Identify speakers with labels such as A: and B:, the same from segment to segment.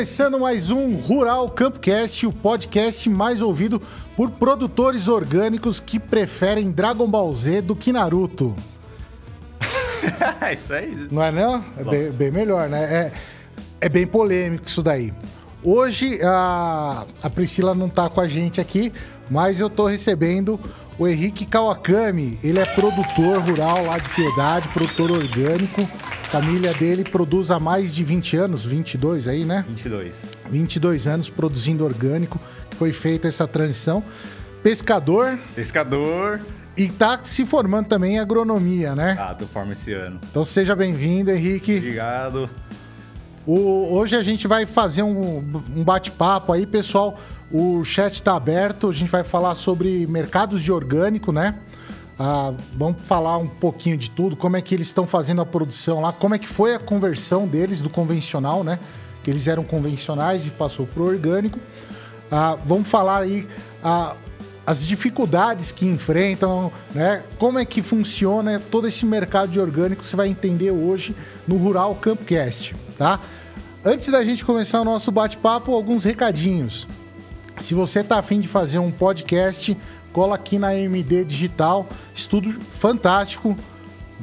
A: Começando mais um Rural Campcast, o podcast mais ouvido por produtores orgânicos que preferem Dragon Ball Z do que Naruto.
B: isso aí.
A: Não é não? É bem, bem, melhor, né? É, é bem polêmico isso daí. Hoje a, a Priscila não tá com a gente aqui, mas eu tô recebendo o Henrique Kawakami. Ele é produtor rural lá de Piedade, produtor orgânico. A família dele produz há mais de 20 anos, 22 aí, né?
B: 22.
A: 22 anos produzindo orgânico, que foi feita essa transição. Pescador.
B: Pescador.
A: E tá se formando também em agronomia, né?
B: Ah, tu forma esse ano.
A: Então seja bem-vindo, Henrique.
B: Obrigado.
A: O, hoje a gente vai fazer um, um bate-papo aí, pessoal. O chat está aberto, a gente vai falar sobre mercados de orgânico, né? Ah, vamos falar um pouquinho de tudo, como é que eles estão fazendo a produção lá, como é que foi a conversão deles do convencional, né? Que eles eram convencionais e passou para o orgânico. Ah, vamos falar aí ah, as dificuldades que enfrentam, né? Como é que funciona todo esse mercado de orgânico, você vai entender hoje no Rural Campcast, tá? Antes da gente começar o nosso bate-papo, alguns recadinhos. Se você tá afim de fazer um podcast, cola aqui na MD Digital. Estudo fantástico.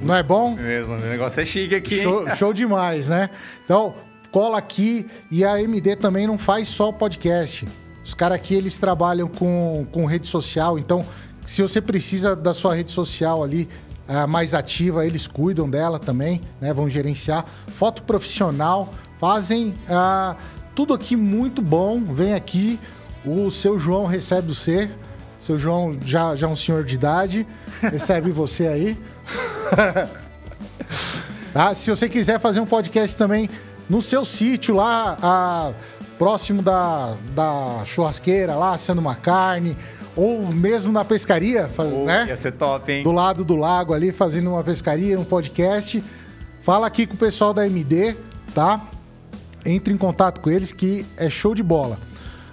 A: Não é bom?
B: Mesmo, o negócio é chique aqui.
A: Show, show demais, né? Então, cola aqui e a MD também não faz só podcast. Os caras aqui, eles trabalham com, com rede social, então se você precisa da sua rede social ali uh, mais ativa, eles cuidam dela também, né? Vão gerenciar. Foto profissional, fazem uh, tudo aqui muito bom. Vem aqui, o seu João recebe você. Seu João já, já é um senhor de idade, recebe você aí. tá? Se você quiser fazer um podcast também no seu sítio lá, a, próximo da, da churrasqueira lá, assando uma carne, ou mesmo na pescaria, oh, né?
B: Ia ser top, hein?
A: Do lado do lago ali, fazendo uma pescaria, um podcast. Fala aqui com o pessoal da MD, tá? Entre em contato com eles que é show de bola.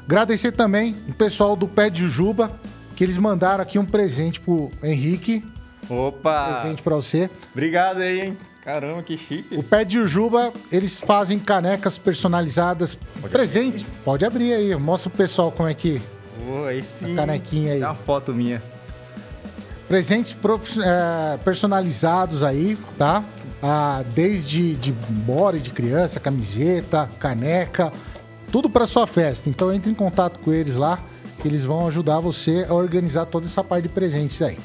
A: Agradecer também o pessoal do Pé de Jujuba, que eles mandaram aqui um presente pro Henrique.
B: Opa!
A: presente pra você.
B: Obrigado aí, hein? Caramba, que chique.
A: O Pé de Jujuba, eles fazem canecas personalizadas. Pode presente. Abrir. Pode abrir aí. Mostra pro pessoal como é que...
B: Oh, aí sim.
A: A canequinha aí.
B: Dá uma foto minha.
A: Presentes prof... é, personalizados aí, tá? Ah, desde de body de criança, camiseta, caneca, tudo para sua festa. Então entre em contato com eles lá, que eles vão ajudar você a organizar toda essa parte de presentes aí.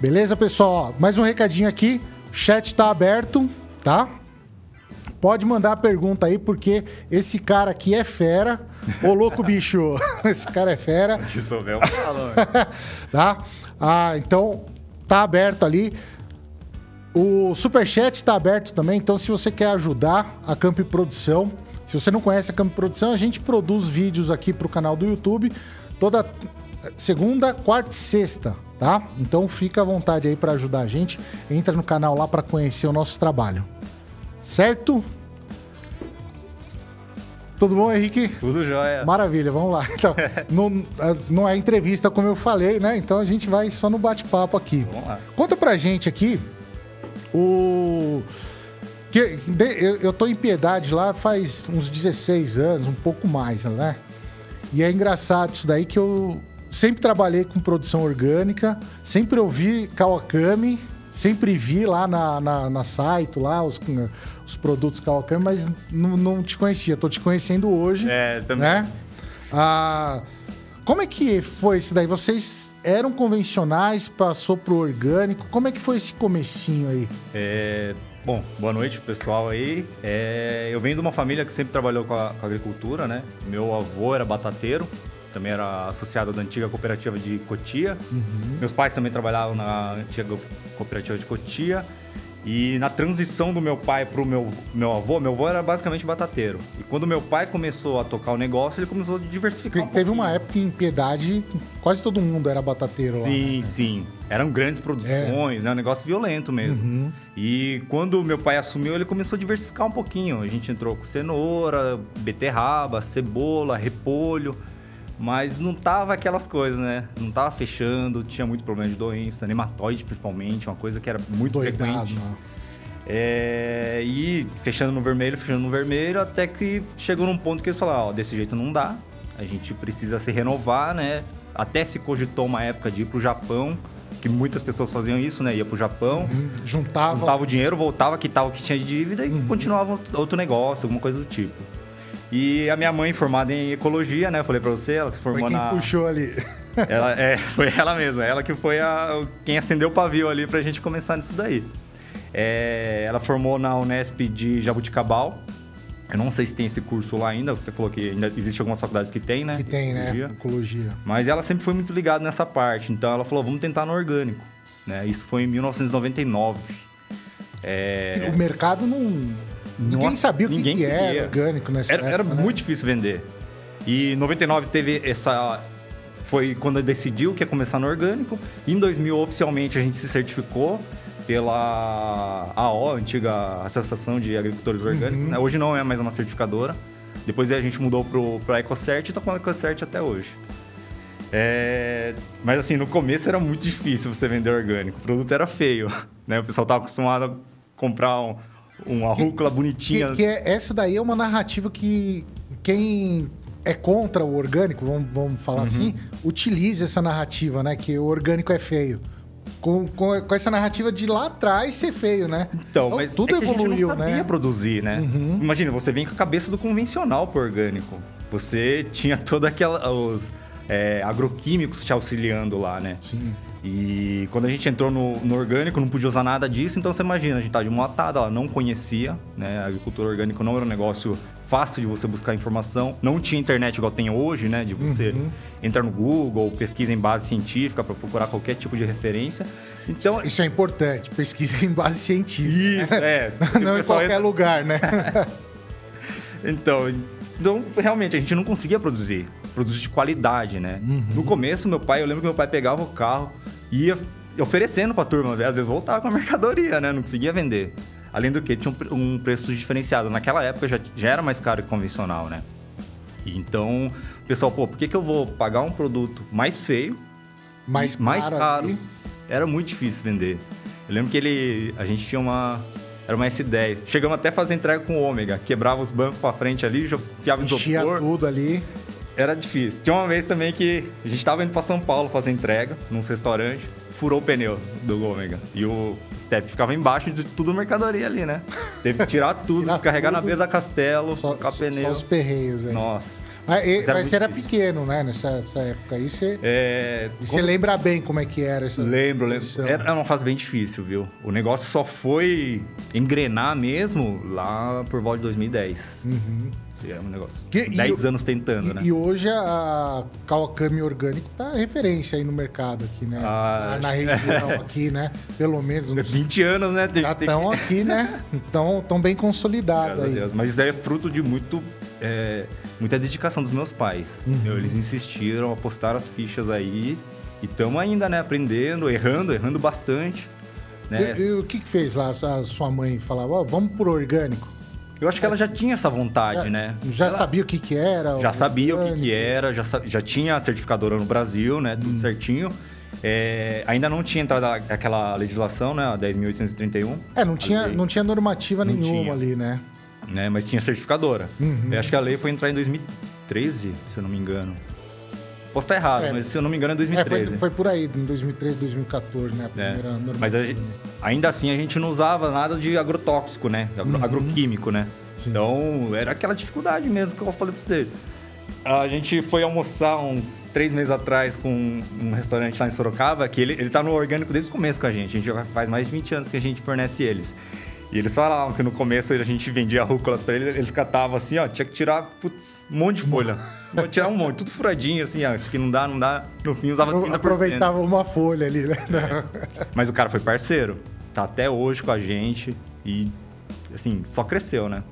A: Beleza, pessoal? Mais um recadinho aqui. O chat está aberto, tá? Pode mandar a pergunta aí, porque esse cara aqui é fera. Ô, louco bicho, esse cara é fera.
B: Que souber,
A: Tá? Ah, então, tá aberto ali. O superchat está aberto também, então se você quer ajudar a Camp Produção, se você não conhece a Camp Produção, a gente produz vídeos aqui para o canal do YouTube toda segunda, quarta e sexta, tá? Então fica à vontade aí para ajudar a gente. Entra no canal lá para conhecer o nosso trabalho. Certo? Tudo bom, Henrique?
B: Tudo jóia.
A: Maravilha, vamos lá. Então, não, não é entrevista, como eu falei, né? Então a gente vai só no bate-papo aqui. Vamos lá. Conta pra gente aqui o que, eu, eu tô em Piedade lá faz uns 16 anos, um pouco mais, né? E é engraçado isso daí que eu sempre trabalhei com produção orgânica, sempre ouvi Kawakami, sempre vi lá na, na, na site, lá, os, os produtos Kawakami, mas não, não te conhecia. Tô te conhecendo hoje.
B: É, também.
A: Né? Ah, como é que foi isso daí? Vocês eram convencionais, passou pro orgânico. Como é que foi esse comecinho aí?
B: É, Bom, boa noite pessoal aí. É, eu venho de uma família que sempre trabalhou com a, com a, agricultura, né? Meu avô era batateiro, também era associado da antiga cooperativa de Cotia. Uhum. Meus pais também trabalhavam na antiga cooperativa de Cotia. E na transição do meu pai para o meu, meu avô, meu avô era basicamente batateiro. E quando meu pai começou a tocar o negócio, ele começou a diversificar.
A: Um teve uma época em Piedade, quase todo mundo era batateiro
B: sim,
A: lá.
B: Sim, né? sim. Eram grandes produções, é. né? Um negócio violento mesmo. Uhum. E quando meu pai assumiu, ele começou a diversificar um pouquinho. A gente entrou com cenoura, beterraba, cebola, repolho. Mas não tava aquelas coisas, né? Não tava fechando, tinha muito problema de doença, nematóide principalmente, uma coisa que era muito Doidado, frequente. Né? É, e fechando no vermelho, fechando no vermelho, até que chegou num ponto que eles falaram, ó, desse jeito não dá, a gente precisa se renovar, né? Até se cogitou uma época de ir pro Japão, que muitas pessoas faziam isso, né? Ia pro Japão,
A: Uhum. Juntava.
B: juntava o dinheiro, voltava, quitava o que tinha de dívida e continuava outro- negócio, alguma coisa do tipo. E a minha mãe, formada em ecologia, né? Eu falei pra você, ela se
A: Foi
B: formou
A: quem
B: na.
A: puxou ali.
B: Ela, é, foi ela mesma, ela que foi a, quem acendeu o pavio ali pra gente começar nisso daí. É, ela formou na Unesp de Jabuticabal. Eu não sei se tem esse curso lá ainda, você falou que ainda existe algumas faculdades que tem, né?
A: Que tem, né?
B: Ecologia.
A: Ecologia.
B: Mas ela sempre foi muito ligada nessa parte, então ela falou, vamos tentar no orgânico. Né? Isso foi em 1999. É,
A: O mercado não. Ninguém sabia o que,
B: ninguém
A: que era
B: queria.
A: orgânico nessa
B: Era, era
A: época, né?
B: muito difícil vender. E em 99 teve essa. Foi quando decidiu que ia começar no orgânico. Em 2000, oficialmente, a gente se certificou pela AO, antiga Associação de Agricultores Orgânicos.
A: Uhum.
B: né? Hoje não é mais uma certificadora. Depois a gente mudou para a EcoCert e está com a EcoCert até hoje. É, Mas assim, no começo era muito difícil você vender orgânico. O produto era feio. Né? O pessoal estava acostumado a comprar um, uma rúcula bonitinha.
A: Que, que é, essa daí é uma narrativa que quem é contra o orgânico, vamos, vamos
B: Uhum.
A: falar assim, utiliza essa narrativa, né? Que o orgânico é feio. Com, com, com essa narrativa de lá atrás ser feio, né?
B: Então, mas
A: tudo
B: é que
A: evoluiu,
B: a gente não sabia
A: né?
B: produzir, né? Imagina, você vem com a cabeça do convencional pro orgânico. Você tinha toda aquela os é, agroquímicos te auxiliando lá, né?
A: Sim.
B: E quando a gente entrou no, no orgânico, não podia usar nada disso, então você imagina, a gente tá de uma atada, ela não conhecia, né? A agricultura orgânica não era um negócio fácil de você buscar informação, não tinha internet igual tem hoje, né? De você entrar no Google, pesquisa em base científica para procurar qualquer tipo de referência. Então,
A: Isso é importante, pesquisa em base científica.
B: isso, é.
A: Não em qualquer
B: entra-
A: lugar, né?
B: Então, então, realmente, a gente não conseguia produzir. Produzir de qualidade, né? No começo, meu pai, eu lembro que meu pai pegava o carro e ia oferecendo pra turma. Às vezes voltava com a mercadoria, né? Não conseguia vender. Além do que, tinha um um preço diferenciado. Naquela época já, já era mais caro que convencional, né? Então, o pessoal, pô, por que, que eu vou pagar um produto mais feio
A: Mais
B: mais
A: caro ali.
B: Era muito difícil vender. Eu lembro que ele. A gente tinha uma. Era uma S10. Chegamos até a fazer entrega com o ômega. Quebrava os bancos pra frente ali, enfiava
A: Enchia
B: isopor.
A: tudo ali.
B: Era difícil. Tinha uma vez também que a gente tava indo pra São Paulo fazer entrega, num restaurante, furou o pneu do ômega. E o step ficava embaixo de tudo mercadoria ali, né? Teve que tirar tudo,
A: Tirar
B: descarregar na
A: tudo.
B: beira da castelo,
A: Só, só,
B: pneu.
A: só os perreios aí.
B: Nossa.
A: Mas, e-
B: Mas era
A: você era pequeno, né? Nessa, nessa época aí. Você,
B: É,
A: e você lembra bem como é que era essa
B: Lembro, lembro.
A: posição.
B: Era uma fase bem difícil, viu? O negócio só foi engrenar mesmo lá por volta de 2010. É um negócio.
A: Que- e
B: 10
A: o-
B: anos tentando,
A: E,
B: né?
A: e hoje a Kawakami Orgânico tá referência aí no mercado aqui, né?
B: Ah,
A: na, na região aqui, né? Pelo menos. Nos,
B: 20 anos, né?
A: Já estão aqui, né? Então, tão bem consolidados aí.
B: Deus. Mas isso é fruto de muito, é, muita dedicação dos meus pais.
A: Uhum.
B: Eles insistiram, apostaram as fichas aí. E estamos ainda, né? Aprendendo, errando, errando bastante. Né?
A: E, e o que, que fez lá? A sua mãe falava, ó, vamos por orgânico.
B: Eu acho que ela já tinha essa vontade, né?
A: Já
B: Ela-
A: sabia o que, que era?
B: Já sabia o que, que era, já, já tinha a certificadora no Brasil, né?
A: Hum.
B: Tudo certinho. É, ainda não tinha entrado aquela legislação, né? A 10.831.
A: É, não tinha,
B: lei,
A: não tinha normativa
B: Não
A: nenhuma
B: tinha.
A: ali, né?
B: né? Mas tinha certificadora.
A: Uhum.
B: Eu acho que a lei foi entrar em 2013, se eu não me engano. Posso estar errado,
A: É.
B: mas se eu não me engano é
A: É,
B: 2013.
A: foi, foi por aí, em 2013, 2014, né? A
B: né?
A: primeira normativa.
B: Mas a gente- ainda assim a gente não usava nada de agrotóxico, né? Agro- Agroquímico, né?
A: Uhum. Sim.
B: Então era aquela dificuldade mesmo que eu falei pra você. A gente foi almoçar uns três meses atrás com um restaurante lá em Sorocaba, que ele, ele tá no orgânico desde o começo com a gente. A gente já faz mais de 20 anos que a gente fornece eles. E eles falavam que no começo a gente vendia rúculas pra eles, eles catavam assim, ó, tinha que tirar putz, um monte de folha. Tirar um monte, tudo furadinho, assim, ó, isso aqui não dá, não dá. No fim usava 30%.
A: Aproveitava uma folha ali, né?
B: Mas o cara foi parceiro. Tá até hoje com a gente e, assim, só cresceu, né?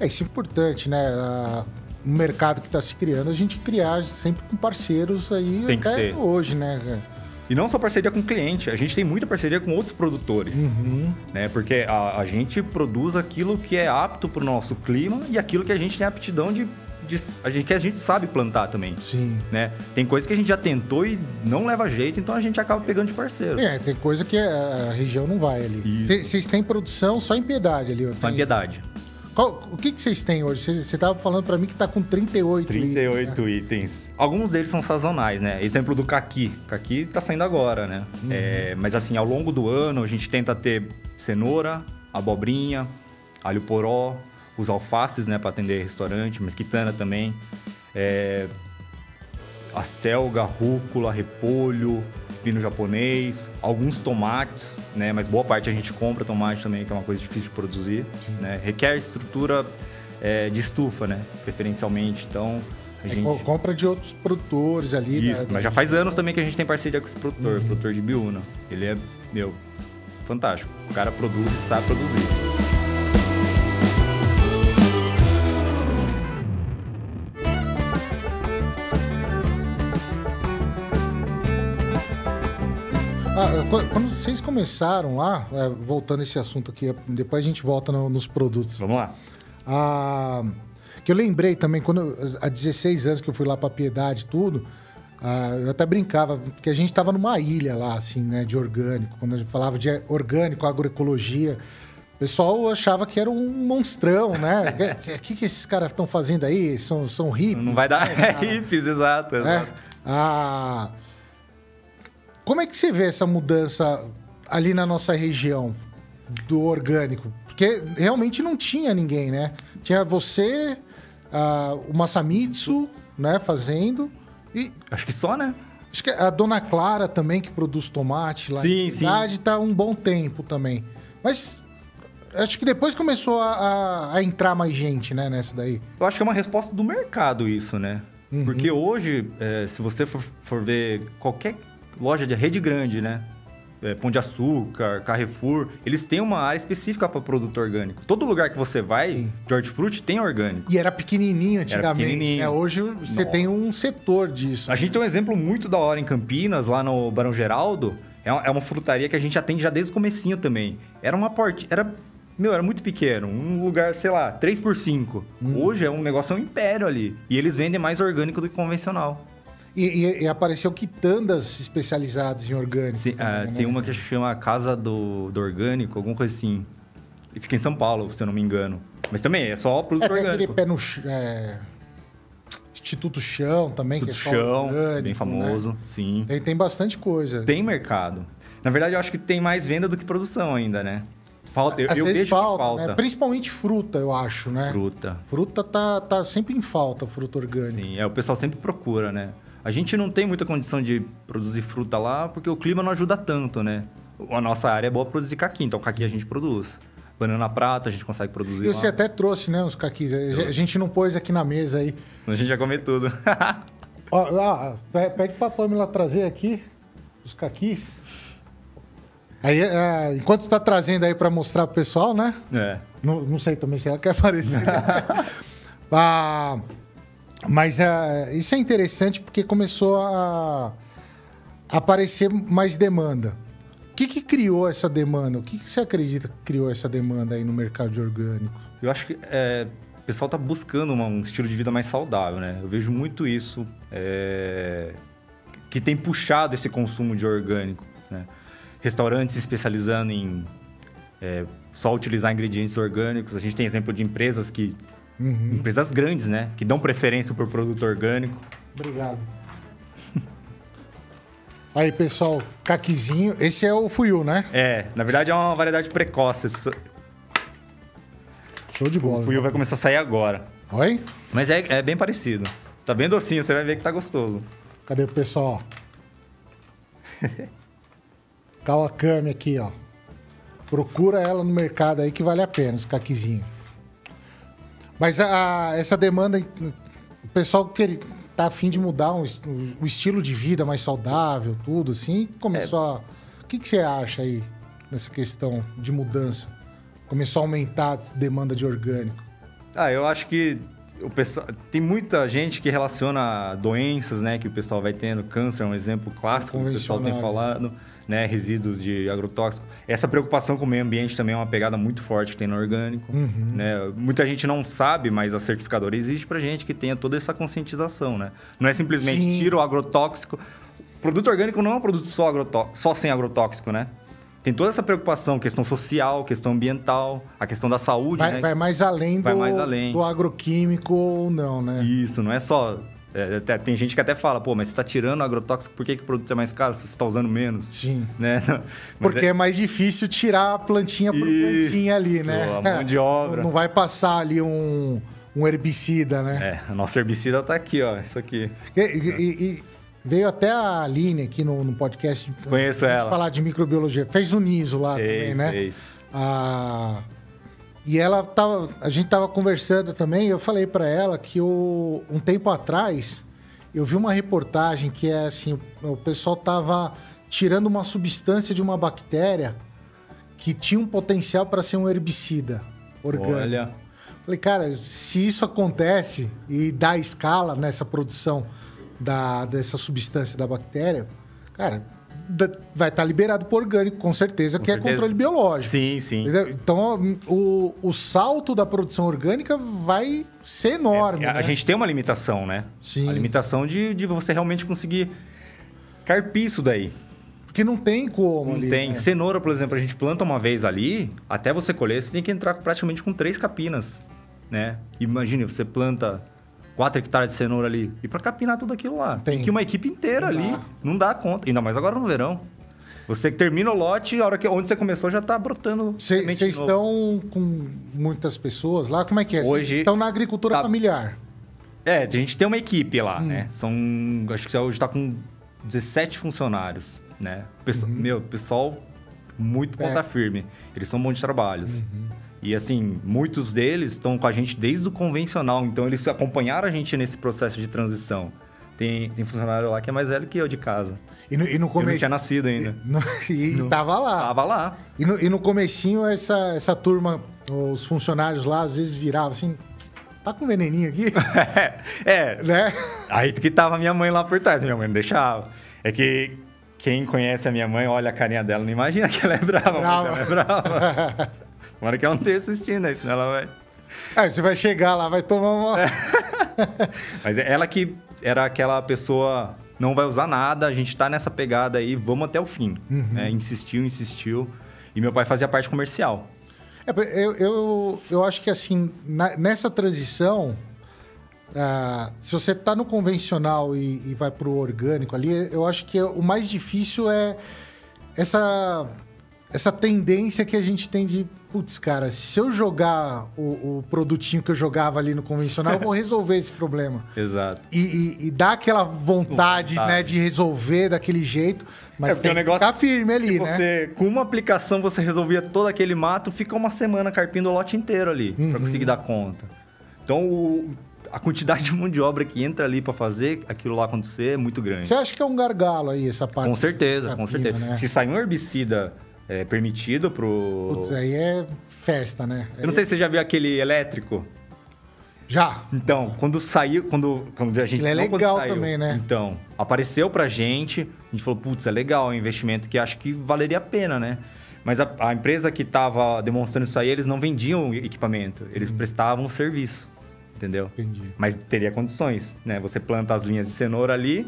A: É, isso é importante, né? Um mercado que está se criando, a gente criar sempre com parceiros aí
B: Tem que
A: até
B: ser.
A: hoje, né?
B: E não só parceria com cliente, a gente tem muita parceria com outros produtores,
A: Uhum.
B: né? Porque a, a gente produz aquilo que é apto para o nosso clima e aquilo que a gente tem aptidão de de, a gente, que a gente sabe plantar também.
A: Sim.
B: Né? Tem coisa que a gente já tentou e não leva jeito, então a gente acaba pegando de parceiro.
A: É, tem coisa que a região não vai ali. Vocês têm produção só em Piedade ali?
B: Só em Piedade.
A: Qual, o que vocês têm hoje? Você estava falando para mim que está com 38
B: 38 itens, né? itens. Alguns deles são sazonais, né? Exemplo do caqui. Caqui está saindo agora, né? Uhum. É, mas assim, ao longo do ano a gente tenta ter cenoura, abobrinha, alho poró, os alfaces, né, para atender restaurante, mesquitana também. É, a selga, rúcula, repolho, pino japonês, alguns tomates, né? Mas boa parte a gente compra tomate também, que é uma coisa difícil de produzir, né? Requer estrutura é, de estufa, né? Preferencialmente, então...
A: A é, gente... É, compra de outros produtores ali,
B: né? Isso, né? mas já faz anos também que a gente tem parceria com esse produtor, uhum. produtor de biúna. Ele é, meu, fantástico. O cara produz e sabe produzir.
A: Quando vocês começaram lá, é, voltando esse assunto aqui, depois a gente volta no, nos produtos.
B: Vamos lá.
A: Ah, que eu lembrei também, quando há 16 anos que eu fui lá para Piedade tudo, ah, eu até brincava, porque a gente estava numa ilha lá, assim, né, de orgânico. Quando a gente falava de orgânico, agroecologia, o pessoal achava que era um monstrão, né? O que, que, esses caras estão fazendo aí? São, são hippies?
B: Não vai dar é, hippies, exato. exato.
A: É. Ah, como é que você vê essa mudança ali na nossa região do orgânico? Porque realmente não tinha ninguém, né? Tinha você, uh, o Masamitsu, né, fazendo. E...
B: Acho que só, né?
A: Acho que a Dona Clara também, que produz tomate lá
B: sim, em
A: cidade, está um bom tempo também. Mas acho que depois começou a, a, a, entrar mais gente, né, nessa daí.
B: Eu acho que é uma resposta do mercado isso, né? Uhum. Porque hoje, é, se você for, for ver qualquer loja de rede grande, né? É, Pão de Açúcar, Carrefour, eles têm uma área específica para produto orgânico. Todo lugar que você vai, Sim. George Fruit tem orgânico.
A: E era pequenininho antigamente, era pequenininho. Né? Hoje você Nossa. tem um setor disso.
B: A gente tem um exemplo muito da hora em Campinas, lá no Barão Geraldo. É uma, é uma frutaria que a gente atende já desde o comecinho também. Era uma porta... Era meu, era muito pequeno. Um lugar, sei lá, 3 por 5 hum. Hoje é um negócio, é um império ali. E eles vendem mais orgânico do que convencional.
A: E, e, e, apareceu quitandas especializadas em orgânico.
B: Sim, também, é, né? Tem uma que chama Casa do, do Orgânico, alguma coisa assim. E fica em São Paulo, se eu não me engano. Mas também é só produto é, orgânico.
A: Aquele pé no é, Instituto Chão também,
B: Instituto que é Chão, orgânico, bem famoso, né? sim.
A: Tem, tem bastante coisa.
B: Tem mercado. Na verdade, eu acho que tem mais venda do que produção ainda, né?
A: Falta, eu, Às eu vezes falta, falta. Né? Principalmente fruta, eu acho, né?
B: Fruta.
A: Fruta tá, tá sempre em falta, fruta orgânica.
B: Sim, é, o pessoal sempre procura, né? A gente não tem muita condição de produzir fruta lá porque o clima não ajuda tanto, né? A nossa área é boa produzir caqui, então caqui a gente produz. Banana prata a gente consegue produzir.
A: E você lá. até trouxe, né, os caquis. A gente não pôs aqui na mesa aí.
B: A gente já come tudo.
A: ó, ó, pede pra Pamela trazer aqui os caquis. Aí, é, enquanto tá trazendo aí para mostrar pro pessoal, né?
B: É.
A: Não, não sei também se ela quer aparecer. ah, mas uh, isso é interessante porque começou a, aparecer mais demanda. O que, que criou essa demanda? O que, que, você acredita que criou essa demanda aí no mercado de orgânico?
B: Eu acho que é, o pessoal está buscando uma, um estilo de vida mais saudável, né? Eu vejo muito isso é, que tem puxado esse consumo de orgânico. Né? Restaurantes especializando em é, só utilizar ingredientes orgânicos. A gente tem exemplo de empresas que Uhum. Empresas grandes, né? Que dão preferência por produto orgânico.
A: Obrigado. Aí, pessoal, caquizinho. Esse é o fuyu, né?
B: É, na verdade é uma variedade precoce.
A: Show de bola.
B: O fuyu né? vai começar a sair agora.
A: Oi?
B: Mas é, é bem parecido. Tá bem docinho, você vai ver que tá gostoso.
A: Cadê o pessoal? Kawakami aqui, ó. Procura ela no mercado aí que vale a pena, os caquizinhos. Mas a, essa demanda, o pessoal que tá afim de mudar um, o estilo de vida mais saudável, tudo assim, começou é. a. O que, que você acha aí nessa questão de mudança? Começou a aumentar a demanda de orgânico?
B: Ah, eu acho que o pessoal, tem muita gente que relaciona doenças, né, que o pessoal vai tendo. Câncer é um exemplo clássico que o pessoal tem falado. né, resíduos de agrotóxico. Essa preocupação com o meio ambiente também é uma pegada muito forte que tem no orgânico.
A: Uhum.
B: Né? Muita gente não sabe, mas a certificadora existe para gente que tenha toda essa conscientização. Né? Não é simplesmente
A: Sim.
B: tira o agrotóxico. O produto orgânico não é um produto só, agrotó- só sem agrotóxico, né? Tem toda essa preocupação, questão social, questão ambiental, a questão da saúde,
A: Vai,
B: né?
A: vai mais além do,
B: Vai mais além.
A: do agroquímico ou não, né?
B: Isso, não é só. É, até- tem gente que até fala, pô, mas você está tirando o agrotóxico, por que, que o produto é mais caro se você está usando menos?
A: Sim.
B: Né?
A: Porque
B: é-
A: é mais difícil tirar a plantinha por
B: Isso,
A: plantinha ali, né?
B: a mão de obra.
A: Não vai passar ali um, um herbicida, né?
B: É, a nossa herbicida tá aqui, ó, isso aqui.
A: E, e- e veio até a Aline aqui no, no podcast.
B: Conheço ela.
A: falar de microbiologia. Fez o NISO lá também,
B: Fez,
A: né?
B: fez.
A: Ah, e ela tava, a gente tava conversando também, eu falei para ela que o, um tempo atrás eu vi uma reportagem que é assim, o, pessoal tava tirando uma substância de uma bactéria que tinha um potencial para ser um herbicida orgânico.
B: Olha,
A: Falei, cara, se isso acontece e dá escala nessa produção da, dessa substância da bactéria, cara, vai estar liberado por orgânico, com certeza, que é
B: certeza.
A: controle biológico.
B: sim, sim.
A: Entendeu? Então, o, o salto da produção orgânica vai ser enorme.
B: É, a
A: né?
B: gente tem uma limitação, né?
A: Sim.
B: A limitação de, de você realmente conseguir carpir isso daí.
A: Porque não tem como
B: Não
A: ali.
B: tem.
A: né?
B: Cenoura, por exemplo, a gente planta uma vez ali, até você colher, você tem que entrar praticamente com três capinas, né? Imagine, você planta 4 hectares de cenoura ali. E para capinar tudo aquilo lá,
A: Tem.
B: tem que uma equipe inteira
A: Não
B: ali.
A: dá.
B: Não dá conta. Ainda mais agora no verão. Você termina o lote, a hora que onde você começou já tá brotando.
A: Vocês estão com muitas pessoas lá? Como é que é?
B: Hoje-
A: estão na agricultura
B: tá-
A: familiar.
B: É, a gente tem uma equipe lá,
A: Hum.
B: né? São. Acho que hoje tá com 17 funcionários, né? Pesso- Meu, pessoal muito
A: Uhum. É.
B: ponta firme. Eles são um monte de trabalhos.
A: Uhum.
B: E assim, muitos deles estão com a gente desde o convencional, então eles acompanharam a gente nesse processo de transição. Tem, tem funcionário lá que é mais velho que eu de casa.
A: E no, e no
B: Eu não
A: começo.
B: tinha nascido ainda.
A: No- e e tava lá.
B: Tava lá.
A: E no, e no comecinho, essa, essa turma, os funcionários lá, às vezes viravam assim, tá com veneninho aqui?
B: é,
A: né?
B: Aí que tava minha mãe lá por trás, minha mãe não deixava. É que quem conhece a minha mãe, olha a carinha dela, não imagina que ela é brava,
A: Brava.
B: ela é brava. Tomara que ela não esteja assistindo aí, senão ela vai...
A: Aí você vai chegar lá, vai tomar uma...
B: É. Mas é ela que era aquela pessoa, não vai usar nada, a gente tá nessa pegada aí, vamos até o fim.
A: Uhum.
B: né? Insistiu, insistiu. E meu pai fazia parte comercial.
A: É, eu, eu, eu acho que assim, na- nessa transição, ah, se você tá no convencional e, e vai pro orgânico ali, eu acho que o mais difícil é essa, essa tendência que a gente tem de, putz, cara, se eu jogar o, o produtinho que eu jogava ali no convencional, eu vou resolver esse problema.
B: Exato.
A: E, e- e dá aquela vontade,
B: Vontade.
A: né, de resolver daquele jeito, mas
B: É,
A: tem
B: o
A: que
B: negócio
A: ficar firme ali, né?
B: você, com uma aplicação, você resolvia todo aquele mato, fica uma semana carpindo o lote inteiro ali,
A: Uhum.
B: pra conseguir dar conta. Então, o- a quantidade de mão de obra que entra ali pra fazer aquilo lá acontecer é muito grande.
A: Você acha que é um gargalo aí, essa parte?
B: Com certeza, com
A: capina,
B: certeza.
A: né?
B: Se sair um herbicida é, permitido pro...
A: Putz, aí é festa, né?
B: Eu não sei se você já viu aquele elétrico.
A: Já.
B: Então, quando saiu, quando, quando a gente...
A: Ele é legal
B: saiu.
A: também, né?
B: Então, apareceu pra gente, a gente falou, putz, é legal, é um investimento que acho que valeria a pena, né? Mas a, a empresa que estava demonstrando isso aí, eles não vendiam equipamento, eles
A: Uhum.
B: prestavam serviço, entendeu?
A: Entendi.
B: Mas teria condições, né? Você planta as linhas de cenoura ali,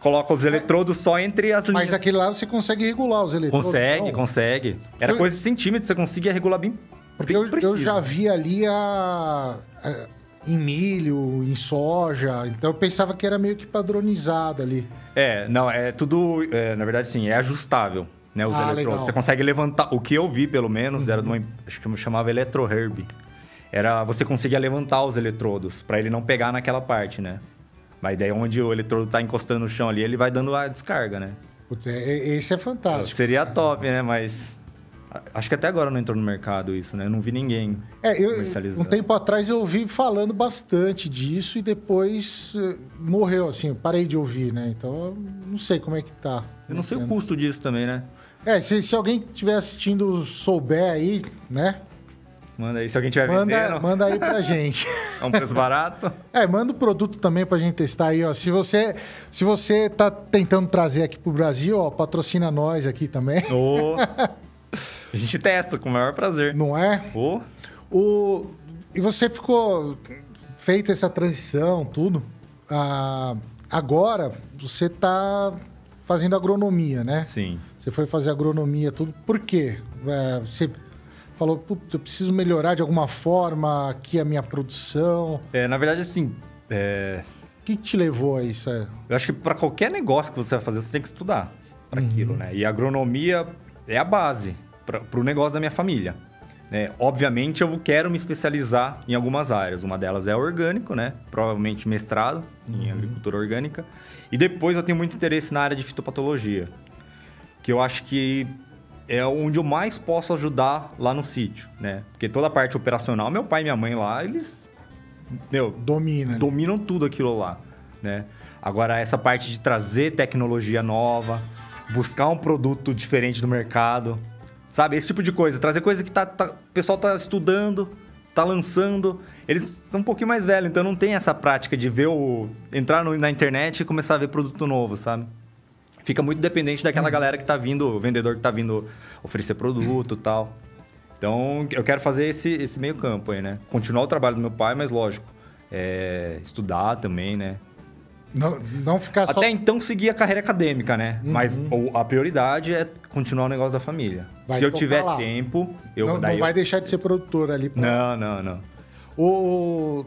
B: coloca os eletrodos só entre as linhas.
A: Mas aquele lá você consegue regular os eletrodos?
B: Consegue,
A: não?
B: consegue. Era
A: Eu-
B: coisa de centímetros, você conseguia regular bem.
A: Porque
B: bem
A: eu, eu
B: preciso.
A: já vi ali a, a- em milho, em soja, então eu pensava que era meio que padronizado ali.
B: É, não, é tudo. é, na verdade, sim, é ajustável. Né, os
A: Ah,
B: eletrodos.
A: legal. Uhum.
B: Você consegue levantar. O que eu vi, pelo menos, era de uma. Acho que chamava EletroHerb. Era você conseguia levantar os eletrodos, para ele não pegar naquela parte, né? Mas daí onde o eletrodo tá encostando no chão ali, ele vai dando a descarga, né?
A: Putz, é- é- esse é fantástico.
B: Seria top, né? Mas. Acho que até agora não entrou no mercado isso, né? Eu não vi ninguém.
A: É, eu,
B: comercializando.
A: um tempo atrás eu ouvi falando bastante disso e depois eh, morreu, assim, eu parei de ouvir, né? Então não sei como é que tá.
B: Eu não sei o custo disso também, né?
A: É, se, se alguém estiver assistindo souber aí, né?
B: Manda aí, se alguém tiver
A: Manda,
B: vendendo.
A: manda aí pra gente.
B: É um preço barato.
A: É, manda o produto também pra gente testar aí, ó. Se você, se você tá tentando trazer aqui pro Brasil, ó, patrocina nós aqui também.
B: Ô, A gente testa com o maior prazer.
A: Não é?
B: Ô,
A: O... E você ficou feita essa transição, tudo. Ah, agora você tá fazendo agronomia, né?
B: Sim.
A: Você foi fazer agronomia, tudo. Por quê? É, você falou, Putz, eu preciso melhorar de alguma forma aqui a minha produção.
B: É, na verdade, assim, é,
A: O que, que te levou a isso? É,
B: eu acho que para qualquer negócio que você vai fazer, você tem que estudar para aquilo, né? E a agronomia é a base para o negócio da minha família. né? obviamente, eu quero me especializar em algumas áreas. Uma delas é orgânico, né? Provavelmente mestrado em agricultura orgânica. E depois eu tenho muito interesse na área de fitopatologia, que eu acho que é onde eu mais posso ajudar lá no sítio, né? Porque toda a parte operacional, meu pai e minha mãe lá, eles meu,
A: domina.
B: dominam tudo aquilo lá, né? Agora essa parte de trazer tecnologia nova, buscar um produto diferente do mercado, sabe? Esse tipo de coisa, trazer coisa que tá, tá- o pessoal tá estudando, tá lançando. Eles são um pouquinho mais velhos, então não tem essa prática de ver o entrar no- na internet e começar a ver produto novo, sabe? Fica muito dependente daquela galera que tá vindo, o vendedor que tá vindo oferecer produto e tal. Então, eu quero fazer esse, esse meio campo aí, né? Continuar o trabalho do meu pai, mas lógico, é, estudar também, né?
A: Não, não ficar só.
B: Até então, seguir a carreira acadêmica, né? Mas o- a prioridade é continuar o negócio da família.
A: Vai
B: Se eu tiver
A: lá.
B: tempo, eu...
A: não, não vai
B: eu-
A: deixar de ser produtor ali. pô.
B: Não, não, não.
A: O...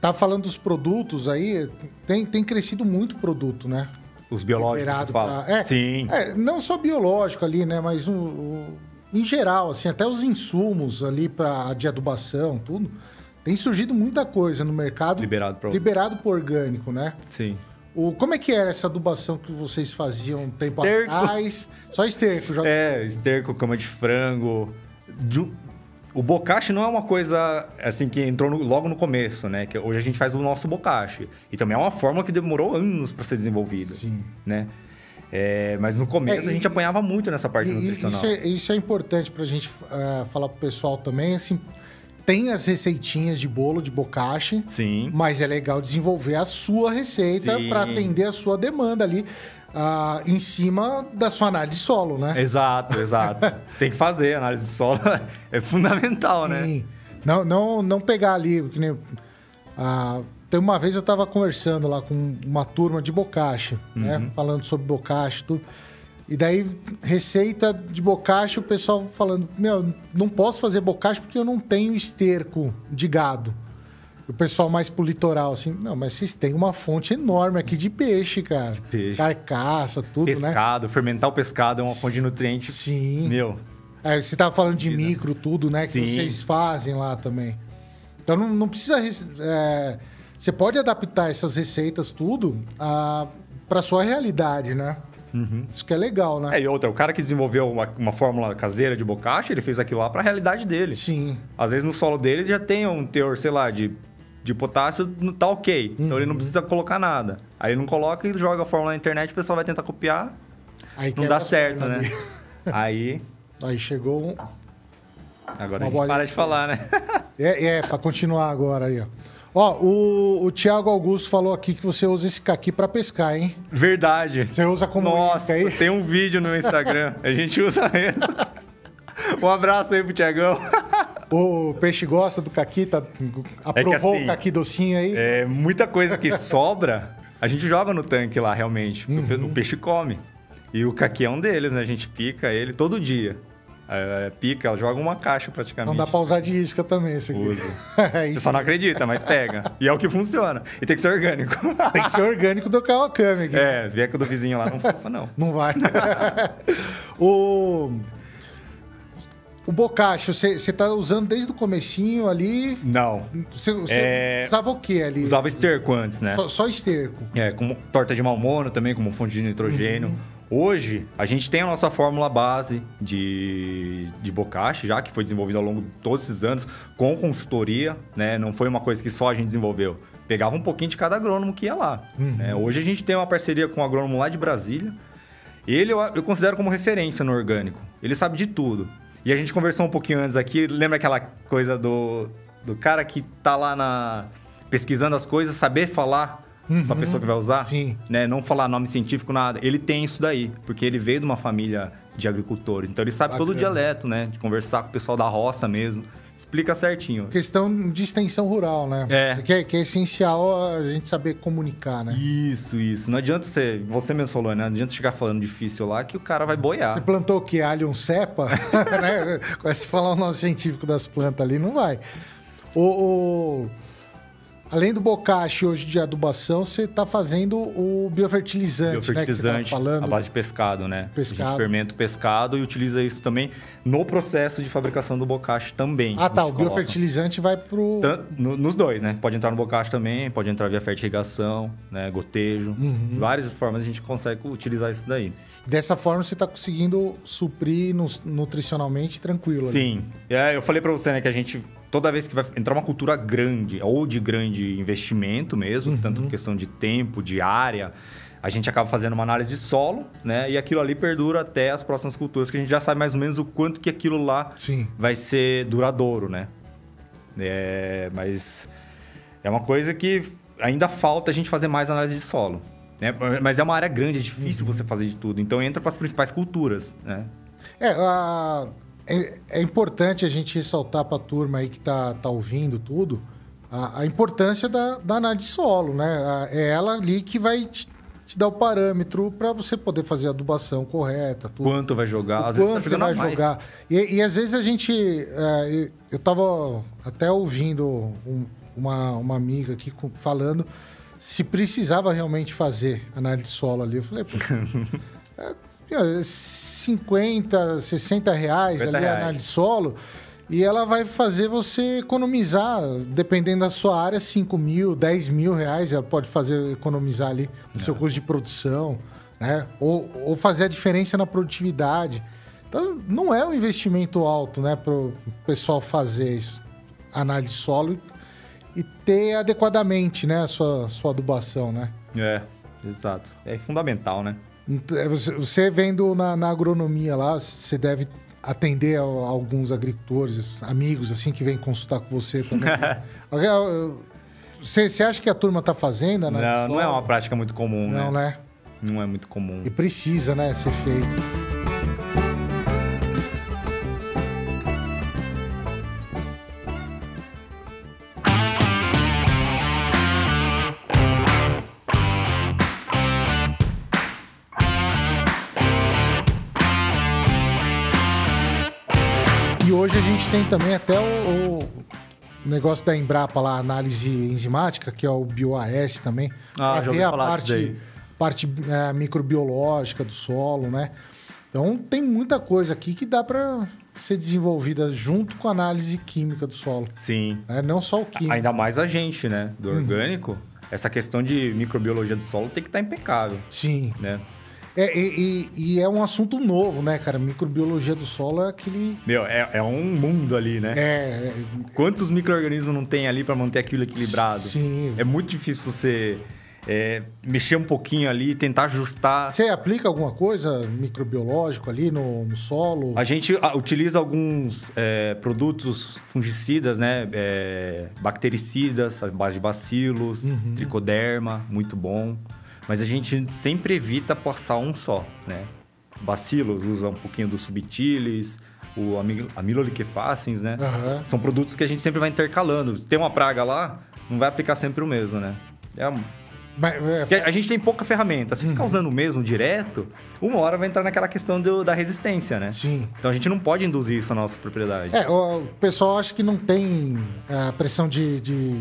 A: Tá falando dos produtos aí, tem, tem crescido muito produto, né?
B: Os biológicos, fala.
A: pra- é,
B: Sim.
A: É, não só biológico ali, né? Mas o- o- em geral, assim, até os insumos ali para de adubação, tudo. Tem surgido muita coisa no mercado.
B: Liberado pra-
A: Liberado por orgânico, né?
B: Sim.
A: O, como é que era essa adubação que vocês faziam um tempo
B: Esterco.
A: atrás? Só esterco, já.
B: É, esterco, cama de frango. De- O bocache não é uma coisa assim que entrou no- logo no começo, né? Que hoje a gente faz o nosso bocache. E também é uma fórmula que demorou anos para ser desenvolvida.
A: Sim.
B: Né? É, mas no começo
A: É,
B: a gente
A: e-
B: apanhava muito nessa parte
A: E-
B: nutricional.
A: isso, é, isso é importante pra gente ah, falar pro pessoal também, assim. Tem as receitinhas de bolo de bocache,
B: Sim.
A: mas é legal desenvolver a sua receita para atender a sua demanda ali ah, em cima da sua análise solo, né?
B: Exato, exato. Tem que fazer, análise solo é fundamental, né?
A: Sim. Não, não, não pegar ali, que nem. ah, tem uma vez eu estava conversando lá com uma turma de bocache, né?
B: Uhum.
A: Falando sobre bocache, tudo. E daí, receita de bocache, o pessoal falando: Meu, não posso fazer bocache porque eu não tenho esterco de gado. O pessoal mais pro litoral, assim, não, mas vocês têm uma fonte enorme aqui de peixe, cara.
B: peixe.
A: Carcaça, tudo, né?
B: Pescado, fermentar o pescado é uma fonte de nutrientes.
A: Sim.
B: Meu,
A: É, você tava falando de micro, tudo, né? Que
B: Sim.
A: vocês fazem lá também. Então não, não precisa. é, você pode adaptar essas receitas, tudo, para sua realidade, né? Isso que é legal, né?
B: É, e outra, o cara que desenvolveu uma, uma fórmula caseira de bocache, ele fez aquilo lá para a realidade dele.
A: Sim.
B: Às vezes no solo dele já tem um teor, sei lá, de, de potássio, não tá ok. Então ele não precisa colocar nada. Aí ele não coloca e joga a fórmula na internet, o pessoal vai tentar copiar,
A: Aí
B: não dá certo, né?
A: ali.
B: Aí,
A: Aí chegou um.
B: agora
A: Uma
B: a gente para
A: de
B: falar, né?
A: É, é para continuar agora aí, ó. Ó, o, o Thiago Augusto falou aqui que você usa esse caqui para pescar, hein?
B: Verdade.
A: Você usa como
B: Nossa,
A: aí?
B: tem um vídeo no Instagram. A gente usa mesmo. Um abraço aí pro Tiagão.
A: O peixe gosta do caqui, tá, aprovou
B: assim,
A: o caqui docinho aí?
B: É, muita coisa que sobra, a gente joga no tanque lá, realmente.
A: Uhum.
B: O peixe come. E o caqui é um deles, né? A gente pica ele todo dia. É, pica, joga uma caixa praticamente.
A: Não dá pra usar de isca também, esse aqui.
B: Usa.
A: é
B: Você só não acredita, mas pega. E é o que funciona. E tem que ser orgânico.
A: Tem que ser orgânico do Kawakami aqui.
B: É, vier com o do vizinho lá, não fofa, não.
A: Não vai. o... O bocacho, você tá usando desde o comecinho ali.
B: Não.
A: Você, você
B: É,
A: usava o que ali?
B: Usava esterco antes, né?
A: Só, só esterco.
B: É, como torta de malmono também, como fonte de nitrogênio.
A: Uhum.
B: Hoje, a gente tem a nossa fórmula base de, de bocache, já que foi desenvolvida ao longo de todos esses anos, com consultoria, né? Não foi uma coisa que só a gente desenvolveu. Pegava um pouquinho de cada agrônomo que ia lá.
A: Uhum.
B: né? Hoje a gente tem uma parceria com um agrônomo lá de Brasília. Ele eu, eu considero como referência no orgânico. Ele sabe de tudo. E a gente conversou um pouquinho antes aqui, lembra aquela coisa do, do cara que tá lá na pesquisando as coisas, saber falar uhum. para a pessoa que vai usar?
A: Sim.
B: Né? Não falar nome científico, nada. Ele tem isso daí, porque ele veio de uma família de agricultores. Então ele sabe Bacana. todo o dialeto, né? De conversar com o pessoal da roça mesmo. Explica certinho.
A: Questão de extensão rural, né?
B: É.
A: Que, é. que é essencial a gente saber começar, né?
B: Isso, isso. Não adianta você. Você mesmo falou, né? Não adianta chegar falando difícil lá que o cara vai boiar.
A: Você plantou o que? Alho cepa? né? Começa a falar o nome científico das plantas ali, não vai. O. o Além do bocache hoje de adubação, você está fazendo o biofertilizante,
B: biofertilizante
A: né? Que falando.
B: a base de pescado, né?
A: Pescado.
B: A gente fermenta o pescado e utiliza isso também no processo de fabricação do bocache também.
A: Ah, tá. O biofertilizante vai pro...
B: No, nos dois, né? Pode entrar no bocache também, pode entrar via fertirrigação, né? Gotejo. Uhum. Várias formas a gente consegue utilizar isso daí.
A: Dessa forma, você está conseguindo suprir nutricionalmente tranquilo.
B: Sim. É, eu falei para você, né, que a gente toda vez que vai entrar uma cultura grande ou de grande investimento mesmo, uhum. tanto questão de tempo, de área, a gente acaba fazendo uma análise de solo, né? E aquilo ali perdura até as próximas culturas, que a gente já sabe mais ou menos o quanto que aquilo lá
A: Sim.
B: vai ser duradouro, né? É, mas é uma coisa que ainda falta a gente fazer mais análise de solo. Né? Mas é uma área grande, é difícil uhum. você fazer de tudo. Então entra para as principais culturas, né?
A: É, a é, é importante a gente ressaltar para a turma aí que está tá ouvindo tudo a, a importância da, da, análise solo, né? É ela ali que vai te, te dar o parâmetro para você poder fazer a adubação correta. Tudo.
B: Quanto vai jogar?
A: O às quanto vezes tá você vai mais. jogar. E, e, às vezes a gente... É, eu estava até ouvindo um, uma, uma amiga aqui falando se precisava realmente fazer análise solo ali. Eu falei, pô, 50, 60 reais 50 ali reais. a análise solo. E ela vai fazer você economizar, dependendo da sua área, 5 mil, 10 mil reais. Ela pode fazer economizar ali no é. seu custo de produção, né? Ou, ou fazer a diferença na produtividade. Então, não é um investimento alto, né, para o pessoal fazer isso, análise solo e ter adequadamente, né, a sua, sua adubação, né?
B: É, exato. É fundamental, né?
A: É, você vendo na, na agronomia lá, você deve atender a, a alguns agricultores, amigos, assim, que vêm consultar com você também. você, você acha que a turma está fazendo?
B: Né? Não, não é uma prática muito comum,
A: não,
B: né?
A: né?
B: Não é muito comum.
A: E precisa, né, ser feito. Gente tem também até o, o negócio da Embrapa lá, análise enzimática, que é o BioAS também.
B: Ah, já ver a
A: parte, parte é, microbiológica do solo, né? Então tem muita coisa aqui que dá para ser desenvolvida junto com a análise química do solo.
B: Sim.
A: É, não só o químico.
B: Ainda mais a gente, né? Do uhum. orgânico. Essa questão de microbiologia do solo tem que estar tá impecável.
A: Sim.
B: Né?
A: É, e, e, é um assunto novo, né, cara? Microbiologia do solo é aquele.
B: Meu, é, é um mundo ali, né?
A: É.
B: Quantos micro-organismos não tem ali para manter aquilo equilibrado?
A: Sim.
B: É muito difícil você é, mexer um pouquinho ali, tentar ajustar.
A: Você aplica alguma coisa microbiológico ali no, no solo?
B: A gente ah, utiliza alguns é, produtos fungicidas, né? É, bactericidas, a base de bacilos, uhum. tricoderma, muito bom. Mas a gente sempre evita passar um só, né? Bacilos usa um pouquinho do subtilis, o amiloliquefacens, né?
A: Uhum.
B: São produtos que a gente sempre vai intercalando. Tem uma praga lá, não vai aplicar sempre o mesmo, né? É mas, é... A gente tem pouca ferramenta. Se uhum. ficar usando o mesmo direto, uma hora vai entrar naquela questão do, da resistência, né?
A: Sim.
B: Então a gente não pode induzir isso à nossa propriedade.
A: É, o pessoal acha que não tem a pressão de, de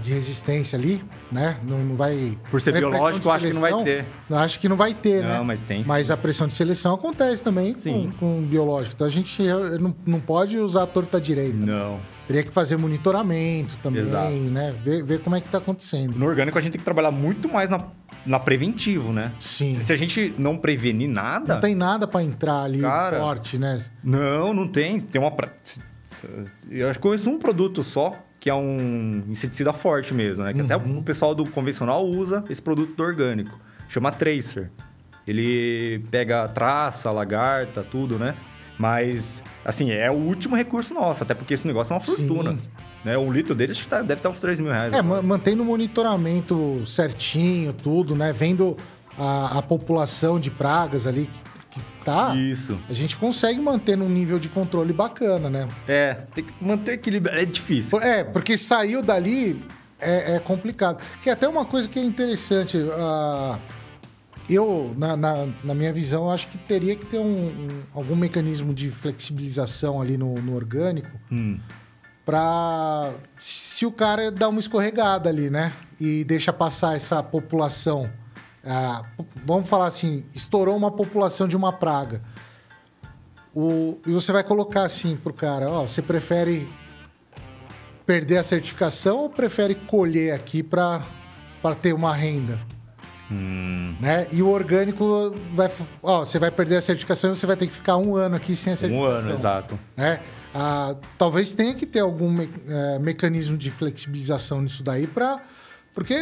A: de resistência ali, né? Não, não vai.
B: Por ser biológico, acho que não vai ter.
A: Acho que não vai ter,
B: não,
A: né?
B: mas tem. Sim.
A: Mas a pressão de seleção acontece também
B: sim.
A: Com, com biológico. Então a gente não, não pode usar a torta direita.
B: Não.
A: Teria que fazer monitoramento também, Exato. né? Ver, ver como é que está acontecendo.
B: No orgânico a gente tem que trabalhar muito mais na, na preventivo, né?
A: Sim.
B: Se, se a gente não prevenir nada.
A: Não tem nada para entrar ali Cara, forte, né?
B: Não, não tem. Tem uma. Eu acho que conheço um produto só que é um inseticida forte mesmo, né? Que uhum. até o pessoal do convencional usa esse produto do orgânico. Chama Tracer. Ele pega traça, lagarta, tudo, né? Mas, assim, é o último recurso nosso, até porque esse negócio é uma fortuna.
A: Sim.
B: Né? Um litro dele tá- deve estar uns 3 mil reais.
A: É, ma- mantendo o monitoramento certinho, tudo, né? Vendo a, a população de pragas ali que, tá.
B: Isso.
A: A gente consegue manter num nível de controle bacana, né?
B: É, tem que manter equilíbrio. É difícil.
A: É, porque saiu dali é, é complicado. Que é até uma coisa que é interessante. ah, eu, na, na, na minha visão, acho que teria que ter um, um- algum mecanismo de flexibilização ali no, no orgânico
B: Hum.
A: para se o cara dá uma escorregada ali, né? E deixa passar essa população. Ah, vamos falar assim, estourou uma população de uma praga. O, e você vai colocar assim pro cara, ó, você prefere perder a certificação ou prefere colher aqui para ter uma renda?
B: Hum.
A: Né? E o orgânico vai, ó, você vai perder a certificação e você vai ter que ficar um ano aqui sem a
B: Um
A: certificação
B: ano, exato.
A: né? Ah, talvez tenha que ter algum me- eh, mecanismo de flexibilização nisso daí para porque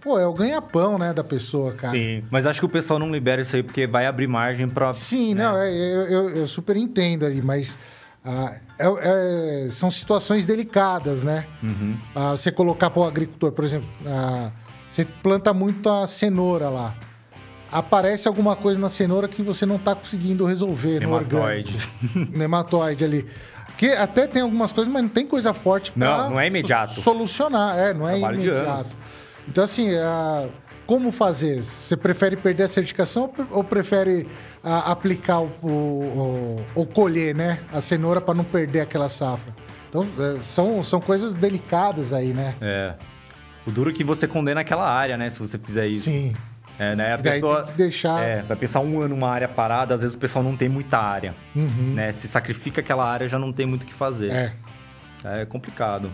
A: pô é o ganha-pão né da pessoa cara
B: Sim, mas acho que o pessoal não libera isso aí porque vai abrir margem pra.
A: Sim,
B: né?
A: não é, eu, eu- eu super entendo aí mas ah, é- é- são situações delicadas né
B: Uhum.
A: Ah, você colocar para o agricultor por exemplo ah, você planta muito a cenoura lá aparece alguma coisa na cenoura que você não está conseguindo resolver no
B: Nematóide.
A: ali que até tem algumas coisas, mas não tem coisa forte pra
B: Não, não é imediato.
A: so- solucionar, é, não é
B: Trabalho
A: imediato. Então, assim, ah, como fazer? Você prefere perder a certificação ou pre- ou prefere ah, aplicar o, o- o- ou colher, né? A cenoura para não perder aquela safra? Então, eh, são, são coisas delicadas aí, né?
B: É. O duro é que você condena aquela área, né? Se você fizer isso.
A: Sim.
B: É, né? A pessoa.
A: tem que deixar-
B: É, vai pensar um ano uma área parada, às vezes o pessoal não tem muita área.
A: Uhum.
B: Né? Se sacrifica aquela área, já não tem muito o que fazer.
A: É.
B: É complicado.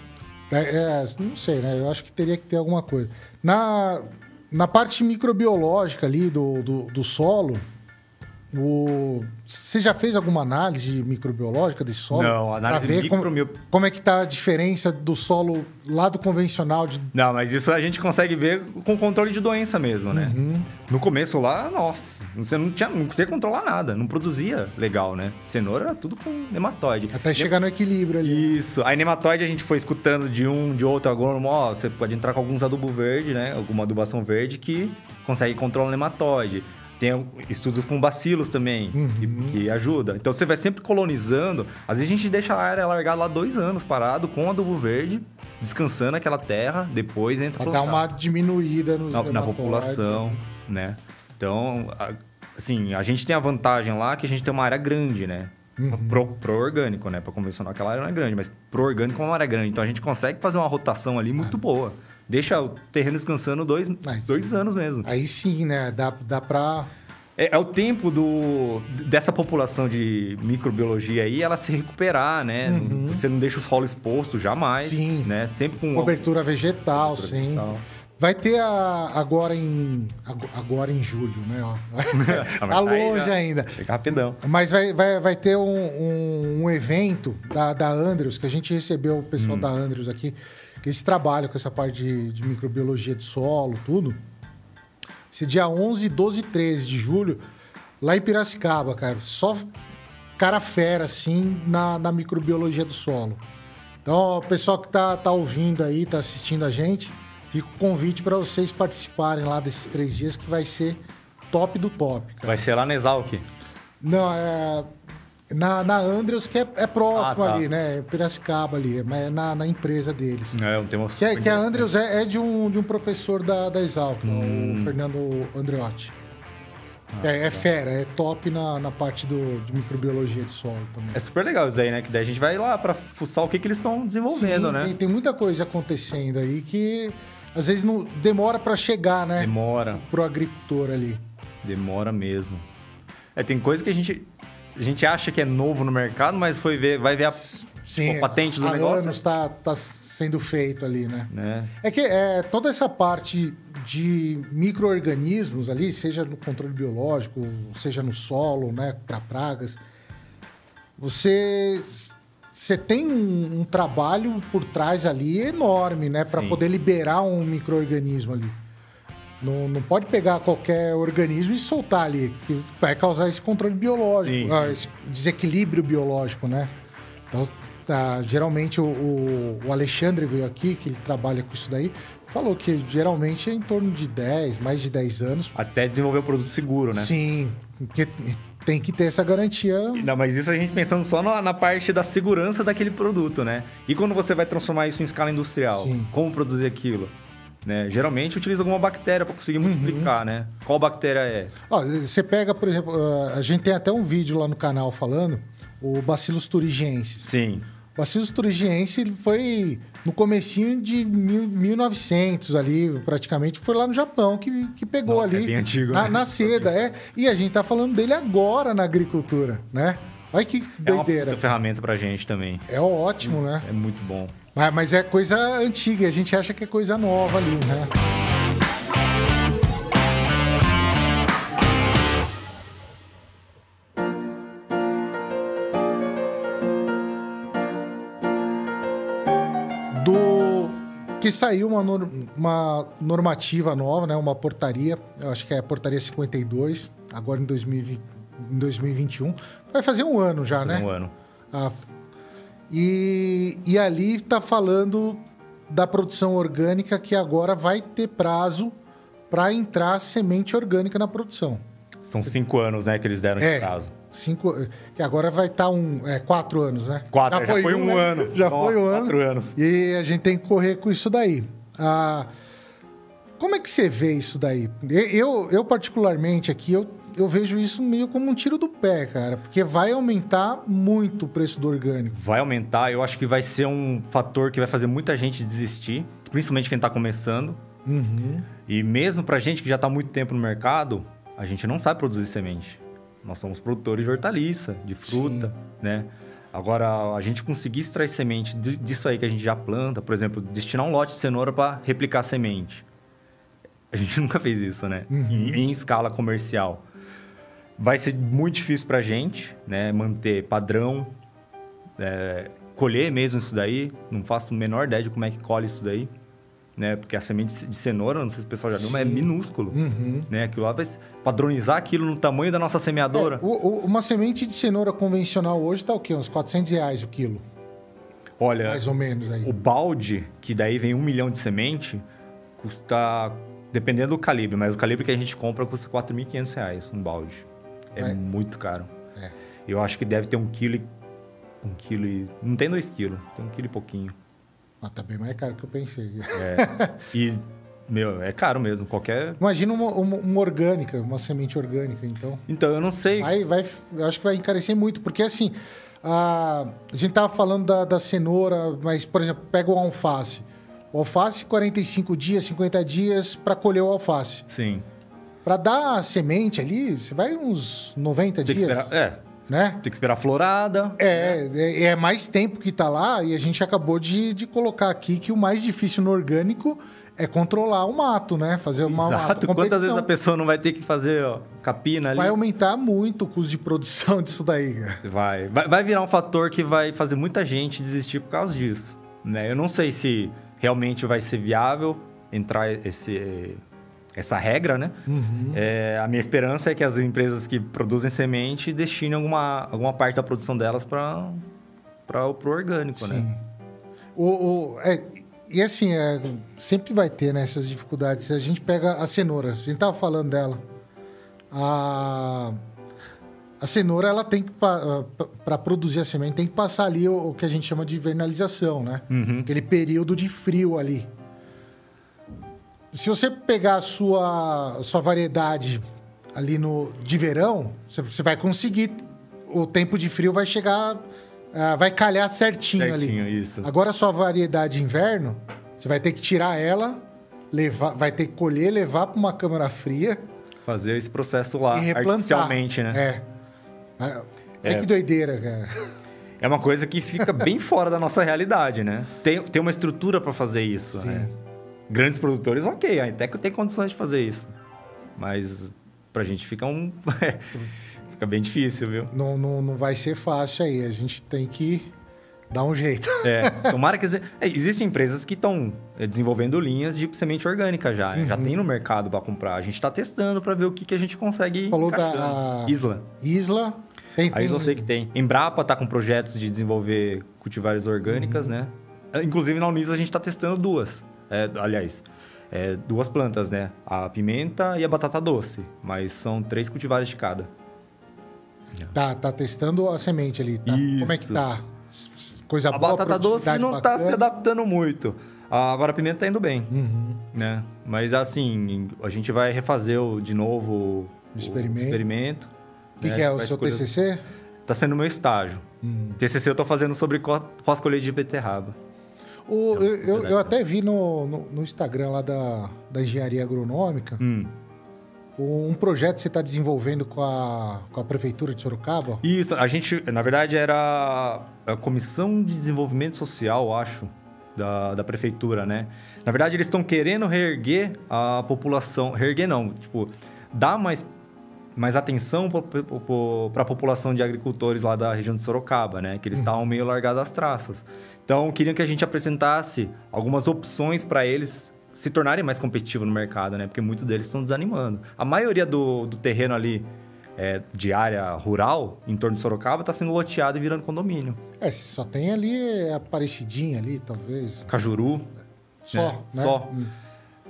A: É, é, não sei, né? Eu acho que teria que ter alguma coisa. Na, na parte microbiológica ali do, do, do solo, o, você já fez alguma análise microbiológica desse solo?
B: Não, análise
A: ver como,
B: micromio-
A: como é que tá a diferença do solo lá do convencional de...
B: Não, mas isso a gente consegue ver com controle de doença mesmo, né?
A: Uhum.
B: No começo lá, nossa, você não tinha, não conseguia controlar nada, não produzia legal, né? Cenoura era tudo com nematóide.
A: Até chegar no equilíbrio ali.
B: Isso. Aí nematóide a gente foi escutando de um, de outro agrônomo, ó, você pode entrar com alguns adubo verde, né? Alguma adubação verde que consegue controlar o nematóide. Tem estudos com bacilos também, que, que ajuda. Então você vai sempre colonizando. Às vezes a gente deixa a área largada lá dois anos parado com adubo verde, descansando aquela terra, depois entra
A: Pra dar uma diminuída
B: na, na população, né? Então, a- assim, a gente tem a vantagem lá que a gente tem uma área grande, né?
A: Uhum.
B: Pro, pro orgânico, né? Para convencional, aquela área não é grande, mas pro orgânico é uma área grande. Então a gente consegue fazer uma rotação ali muito boa. Deixa o terreno descansando dois,
A: Mas-
B: dois anos mesmo.
A: Aí sim, né? Dá, dá pra...
B: É, é o tempo do, dessa população de microbiologia aí, ela se recuperar, né? Você não deixa o solo exposto jamais,
A: Uhum. Sim.
B: né? Sempre com
A: Cobertura vegetal,
B: Cobertura
A: sim.
B: vegetal.
A: Vai ter a, agora em ago- agora em julho, né? ó.
B: Ah,
A: tá
B: tá aí,
A: longe ainda.
B: Fica rapidão.
A: Mas vai, vai, vai ter um, um- um evento da, da Andrews, que a gente recebeu o pessoal
B: Hum.
A: da Andrews aqui, que eles trabalham com essa parte de, de microbiologia de solo, tudo. Esse dia 11, 12 e 13 de julho, lá em Piracicaba, cara. Só cara fera, assim, na, na microbiologia do solo. Então, o pessoal que tá, tá ouvindo aí, tá assistindo a gente, fica o convite para vocês participarem lá desses três dias, que vai ser top do top, cara.
B: Vai ser lá na Exalc.
A: Não, é. Na, na Andrews, que é, é próximo
B: Ah, tá.
A: ali, né? Piracicaba ali, mas é na, na empresa deles.
B: É, um tema
A: Que, é- que a
B: interessante.
A: Andrews é, é de, um, de um professor da, da Exalc?
B: Hum.
A: o Fernando Andreotti.
B: Ah,
A: é,
B: tá.
A: é fera, é top na, na parte do, de microbiologia de solo também.
B: É super legal isso aí, né? Que daí a gente vai lá pra fuçar o que, que eles estão desenvolvendo,
A: Sim,
B: né?
A: Tem, tem muita coisa acontecendo aí que às vezes não demora para chegar, né?
B: Demora,
A: Pro agricultor ali.
B: demora mesmo. É, tem coisa que a gente, a gente acha que é novo no mercado, mas foi ver, vai ver a,
A: Sim,
B: a patente do
A: há
B: negócio.
A: anos tá, tá sendo feito ali, né?
B: Né?
A: É que é, toda essa parte de micro-organismos ali, seja no controle biológico, seja no solo, né, para pragas, você, você tem um, um trabalho por trás ali enorme, né, para poder liberar um micro-organismo ali. Não, não pode pegar qualquer organismo e soltar ali, que vai causar esse controle biológico,
B: Sim, sim.
A: ah, esse desequilíbrio biológico, né? Então, tá, geralmente o, o- Alexandre veio aqui, que ele trabalha com isso daí, falou que geralmente é em torno de 10, mais de 10 anos.
B: Até desenvolver o produto seguro, né?
A: Sim, porque tem que ter essa garantia.
B: Não, mas isso a gente pensando só na, na parte da segurança daquele produto, né? E quando você vai transformar isso em escala industrial,
A: Sim.
B: como produzir aquilo? Né? Geralmente utiliza alguma bactéria para conseguir
A: Uhum.
B: multiplicar, né? Qual bactéria é?
A: Ó, você pega, por exemplo, ah, a gente tem até um vídeo lá no canal falando, o Bacillus thuringiensis.
B: Sim.
A: O Bacillus thuringiensis foi no comecinho de mil- 1900 ali, praticamente, foi lá no Japão que, que pegou
B: Nossa,
A: ali.
B: é bem antigo,
A: na,
B: né?
A: na seda, é. E a gente tá falando dele agora na agricultura, né? Olha que
B: É uma
A: doideira.
B: ferramenta pra gente também.
A: É ótimo, né?
B: É muito bom.
A: Mas, mas é coisa antiga, a gente acha que é coisa nova ali, né? Do que saiu uma, uma normativa nova, né? Uma portaria, eu acho que é a portaria 52, agora em, 2020, em 2021. Vai fazer um ano já, né?
B: Um ano.
A: Ah, e, e ali está falando da produção orgânica que agora vai ter prazo para entrar semente orgânica na produção.
B: São cinco anos, né, que eles deram
A: É.
B: esse prazo.
A: Cinco, que agora vai estar um, é, quatro anos, né?
B: Quatro, já, foi, um
A: né?
B: ano.
A: Já
B: Nossa,
A: foi um ano.
B: Quatro anos.
A: E a gente tem que correr com isso daí. Ah, como é que você vê isso daí? Eu, eu particularmente aqui, eu, eu vejo isso meio como um tiro do pé, cara. Porque vai aumentar muito o preço do orgânico.
B: Vai aumentar, eu acho que vai ser um fator que vai fazer muita gente desistir, principalmente quem tá começando.
A: Uhum.
B: E mesmo pra gente que já tá há muito tempo no mercado, a gente não sabe produzir semente. Nós somos produtores de hortaliça, de fruta, né? Agora, a gente conseguir extrair semente di- disso aí que a gente já planta, por exemplo, destinar um lote de cenoura para replicar semente. A gente nunca fez isso, né? Em, em escala comercial. Vai ser muito difícil pra gente, né? Manter padrão, é, colher mesmo isso daí. Não faço a menor ideia de como é que colhe isso daí. Né? Porque a semente de cenoura, não sei se o pessoal já viu, mas é
A: Sim.
B: minúsculo.
A: Uhum.
B: Né? Aquilo lá vai padronizar aquilo no tamanho da nossa semeadora.
A: É, o- o- uma semente de cenoura convencional hoje tá o quê? Uns 400 reais o quilo,
B: Olha,
A: mais ou menos aí.
B: o balde, que daí vem um milhão de semente, custa... Dependendo do calibre, mas o calibre que a gente compra custa 4.500 reais um balde. É,
A: É.
B: muito caro.
A: É.
B: Eu acho que deve ter um quilo e... Um quilo e... Não tem dois quilos, tem um quilo e pouquinho.
A: Mas tá bem mais caro que eu pensei.
B: E, meu, é caro mesmo. Qualquer...
A: Imagina uma, uma- uma orgânica, uma semente orgânica, então.
B: Então, eu não sei...
A: Vai, vai, eu acho que vai encarecer muito, porque assim, a, a gente tava falando da, da cenoura, mas, por exemplo, pega o alface. O alface, 45 dias, 50 dias para colher o alface.
B: Sim.
A: Para dar semente ali, você vai uns 90
B: Tem
A: dias,
B: esperar... É,
A: né?
B: tem que esperar a florada.
A: É, é, é mais tempo que tá lá e a gente acabou de, de colocar aqui que o mais difícil no orgânico é controlar o mato, né? Fazer uma
B: Exato.
A: uma
B: Quantas vezes a pessoa não vai ter que fazer ó, capina ali?
A: Vai aumentar muito o custo de produção disso daí, cara.
B: Vai. vai. vai virar um fator que vai fazer muita gente desistir por causa disso. Né? Eu não sei se realmente vai ser viável entrar esse, essa regra, né?
A: Uhum.
B: É, a minha esperança é que as empresas que produzem semente destinem alguma, alguma parte da produção delas para o orgânico, né?
A: Sim. O, o- é, e assim, é, sempre vai ter né, essas dificuldades. A gente pega a cenoura, a gente tava falando dela. A, a cenoura, ela tem que, para produzir a semente, tem que passar ali o, o que a gente chama de vernalização, né?
B: Uhum.
A: Aquele período de frio ali. Se você pegar a sua, sua variedade ali no de verão, você, você vai conseguir. O tempo de frio vai chegar. ah, vai calhar certinho, ali.
B: Certinho, isso.
A: Agora a sua variedade de inverno, você vai ter que tirar ela, levar, vai ter que colher, levar para uma câmara fria
B: Fazer esse processo lá artificialmente, né?
A: É. Olha
B: É.
A: que doideira, cara.
B: É uma coisa que fica bem fora da nossa realidade, né? Tem, tem uma estrutura para fazer isso,
A: Sim.
B: né? Grandes produtores, ok, até que tem condições de fazer isso. Mas pra gente fica um... fica bem difícil, viu?
A: Não, não, não vai ser fácil aí. A gente tem que Dá um jeito.
B: É, tomara que... É, existem empresas que estão é, desenvolvendo linhas de semente orgânica já. Uhum. Já tem no mercado para comprar. A gente está testando para ver o que, que a gente consegue
A: Falou da
B: Isla.
A: Isla.
B: Tem, a Isla eu sei que tem. Embrapa está com projetos de desenvolver cultivares orgânicas, uhum. né? Inclusive na Unisa a gente está testando duas. É, aliás, é, duas plantas, né? A pimenta e a batata doce. Mas são três cultivares de cada.
A: Tá, tá testando a semente ali. Tá?
B: Isso.
A: Como é que tá? Coisa
B: a boa, batata doce não está se adaptando muito. Agora a pimenta está indo bem, uhum. né? Mas assim, a gente vai refazer o, de novo o experimento. O experimento
A: que, né? que é o seu. TCC?
B: Está sendo meu estágio. Uhum. TCC eu estou fazendo sobre pós-colheita de beterraba.
A: O, eu, eu, eu, até vi no, no, no, Instagram lá da, da Engenharia Agronômica hum. um projeto que você está desenvolvendo com a, com a Prefeitura de Sorocaba.
B: Isso, a gente, na verdade, era a Comissão de Desenvolvimento Social, acho, da, da Prefeitura, né? Na verdade, eles estão querendo reerguer a população. Reerguer não, tipo, dar mais mais atenção para a população de agricultores lá da região de Sorocaba, né? Que eles uhum. estavam meio largados às traças. Então, queriam que a gente apresentasse algumas opções para eles se tornarem mais competitivos no mercado, né? Porque muitos deles estão desanimando. A maioria do, do terreno ali é, de área rural, em torno de Sorocaba, está sendo loteado e virando condomínio.
A: É, só tem ali Aparecidinha ali, talvez.
B: Cajuru.
A: Só, né? né?
B: Só. Hum.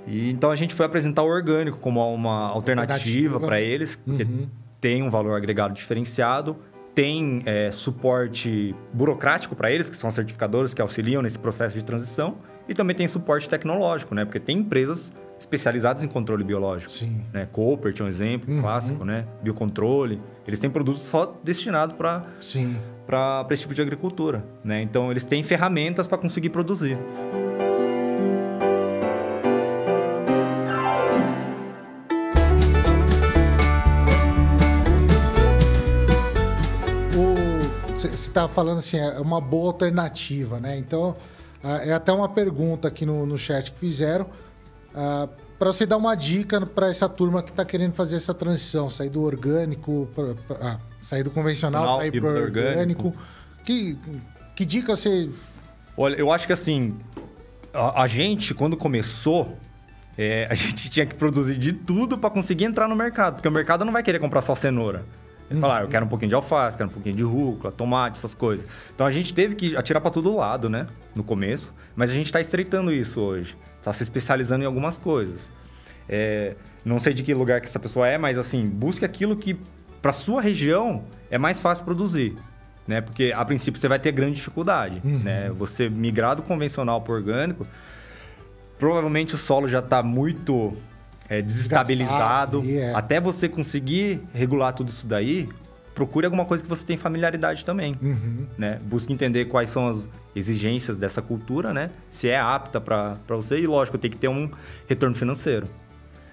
B: E, então a gente foi apresentar o orgânico como uma alternativa para eles, porque uhum. tem um valor agregado diferenciado, tem é, suporte burocrático para eles, que são certificadores que auxiliam nesse processo de transição, e também tem suporte tecnológico, né? Porque tem empresas especializadas em controle biológico.
A: Sim.
B: Né? Cooper é um exemplo uhum. clássico, né? Biocontrole. Eles têm produtos só destinados para esse tipo de agricultura, né? Então eles têm ferramentas para conseguir produzir.
A: Você está falando assim, é uma boa alternativa, né? Então, é até uma pergunta aqui no, no chat que fizeram. para você dar uma dica para essa turma que está querendo fazer essa transição, sair do orgânico, pra, pra, ah, sair do convencional para ir para orgânico. orgânico. Que, que dica você.
B: Olha, eu acho que assim, a, a gente, quando começou, é, a gente tinha que produzir de tudo para conseguir entrar no mercado, porque o mercado não vai querer comprar só cenoura. Ele uhum. fala, ah, eu quero um pouquinho de alface, quero um pouquinho de rúcula, tomate, essas coisas. Então a gente teve que atirar para todo lado, né? No começo. Mas a gente está estreitando isso hoje. Está se especializando em algumas coisas. É, não sei de que lugar que essa pessoa é, mas assim, busque aquilo que para sua região é mais fácil produzir. Né? Porque a princípio você vai ter grande dificuldade. Uhum. Né? Você migrar do convencional para orgânico, provavelmente o solo já está muito é, desestabilizado. É. Até você conseguir regular tudo isso daí, procure alguma coisa que você tem familiaridade também. Uhum. Né? Busque entender quais são as exigências dessa cultura, né? Se é apta para você. E, lógico, tem que ter um retorno financeiro.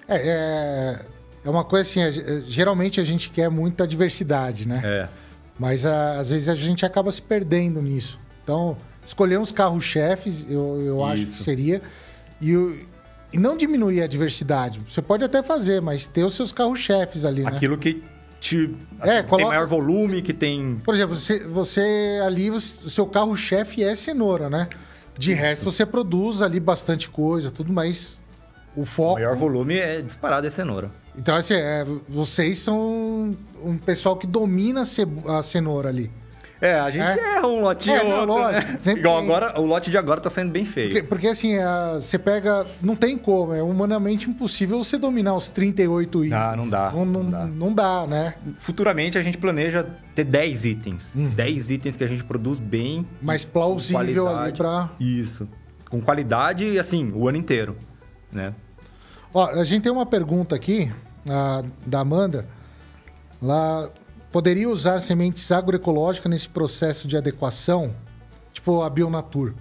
A: É, é, é uma coisa assim, é, geralmente a gente quer muita diversidade, né?
B: É.
A: Mas a, às vezes a gente acaba se perdendo nisso. Então, escolher uns carros-chefes, eu, eu acho que seria. E, e não diminuir a diversidade. Você pode até fazer, mas ter os seus carros-chefes ali, né?
B: Aquilo que te, é, coloca... tem maior volume, que tem...
A: Por exemplo, você, você ali, o seu carro-chefe é cenoura, né? De resto, você produz ali bastante coisa, tudo, mas o foco... O
B: maior volume é disparado é cenoura.
A: Então, assim, é, vocês são um pessoal que domina a cenoura ali.
B: É, a gente é? erra um lotinho é, ou outro. Né? Igual agora, o lote de agora tá saindo bem feio.
A: Porque, porque assim, a, você pega. Não tem como, é humanamente impossível você dominar os 38 itens.
B: Ah, não dá.
A: Não, não, não, dá. não dá, né?
B: Futuramente a gente planeja ter 10 itens. Uhum. 10 itens que a gente produz bem.
A: Mais plausível ali pra.
B: Isso. Com qualidade e assim, o ano inteiro. Né?
A: Ó, a gente tem uma pergunta aqui a, da Amanda. Lá poderia usar sementes agroecológicas nesse processo de adequação, tipo a Bionatur.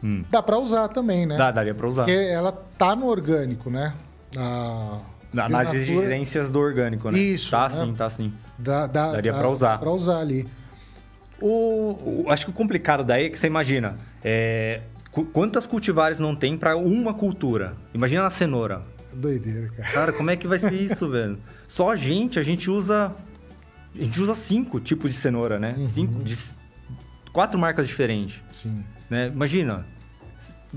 A: Hum. Dá para usar também, né?
B: Dá, daria para usar.
A: Porque ela tá no orgânico, né?
B: A Na, nas exigências do orgânico, né?
A: Isso.
B: Tá né? sim, tá sim.
A: Dá, dá,
B: daria para usar.
A: Para usar ali.
B: O... o... Acho que o complicado daí é que você imagina, é... quantas cultivares não tem para uma cultura? Imagina na cenoura.
A: Doideira, cara.
B: Cara, como é que vai ser isso, velho? Só a gente, a gente usa a gente usa cinco tipos de cenoura, né? Uhum. Cinco de quatro marcas diferentes.
A: Sim.
B: Né? Imagina,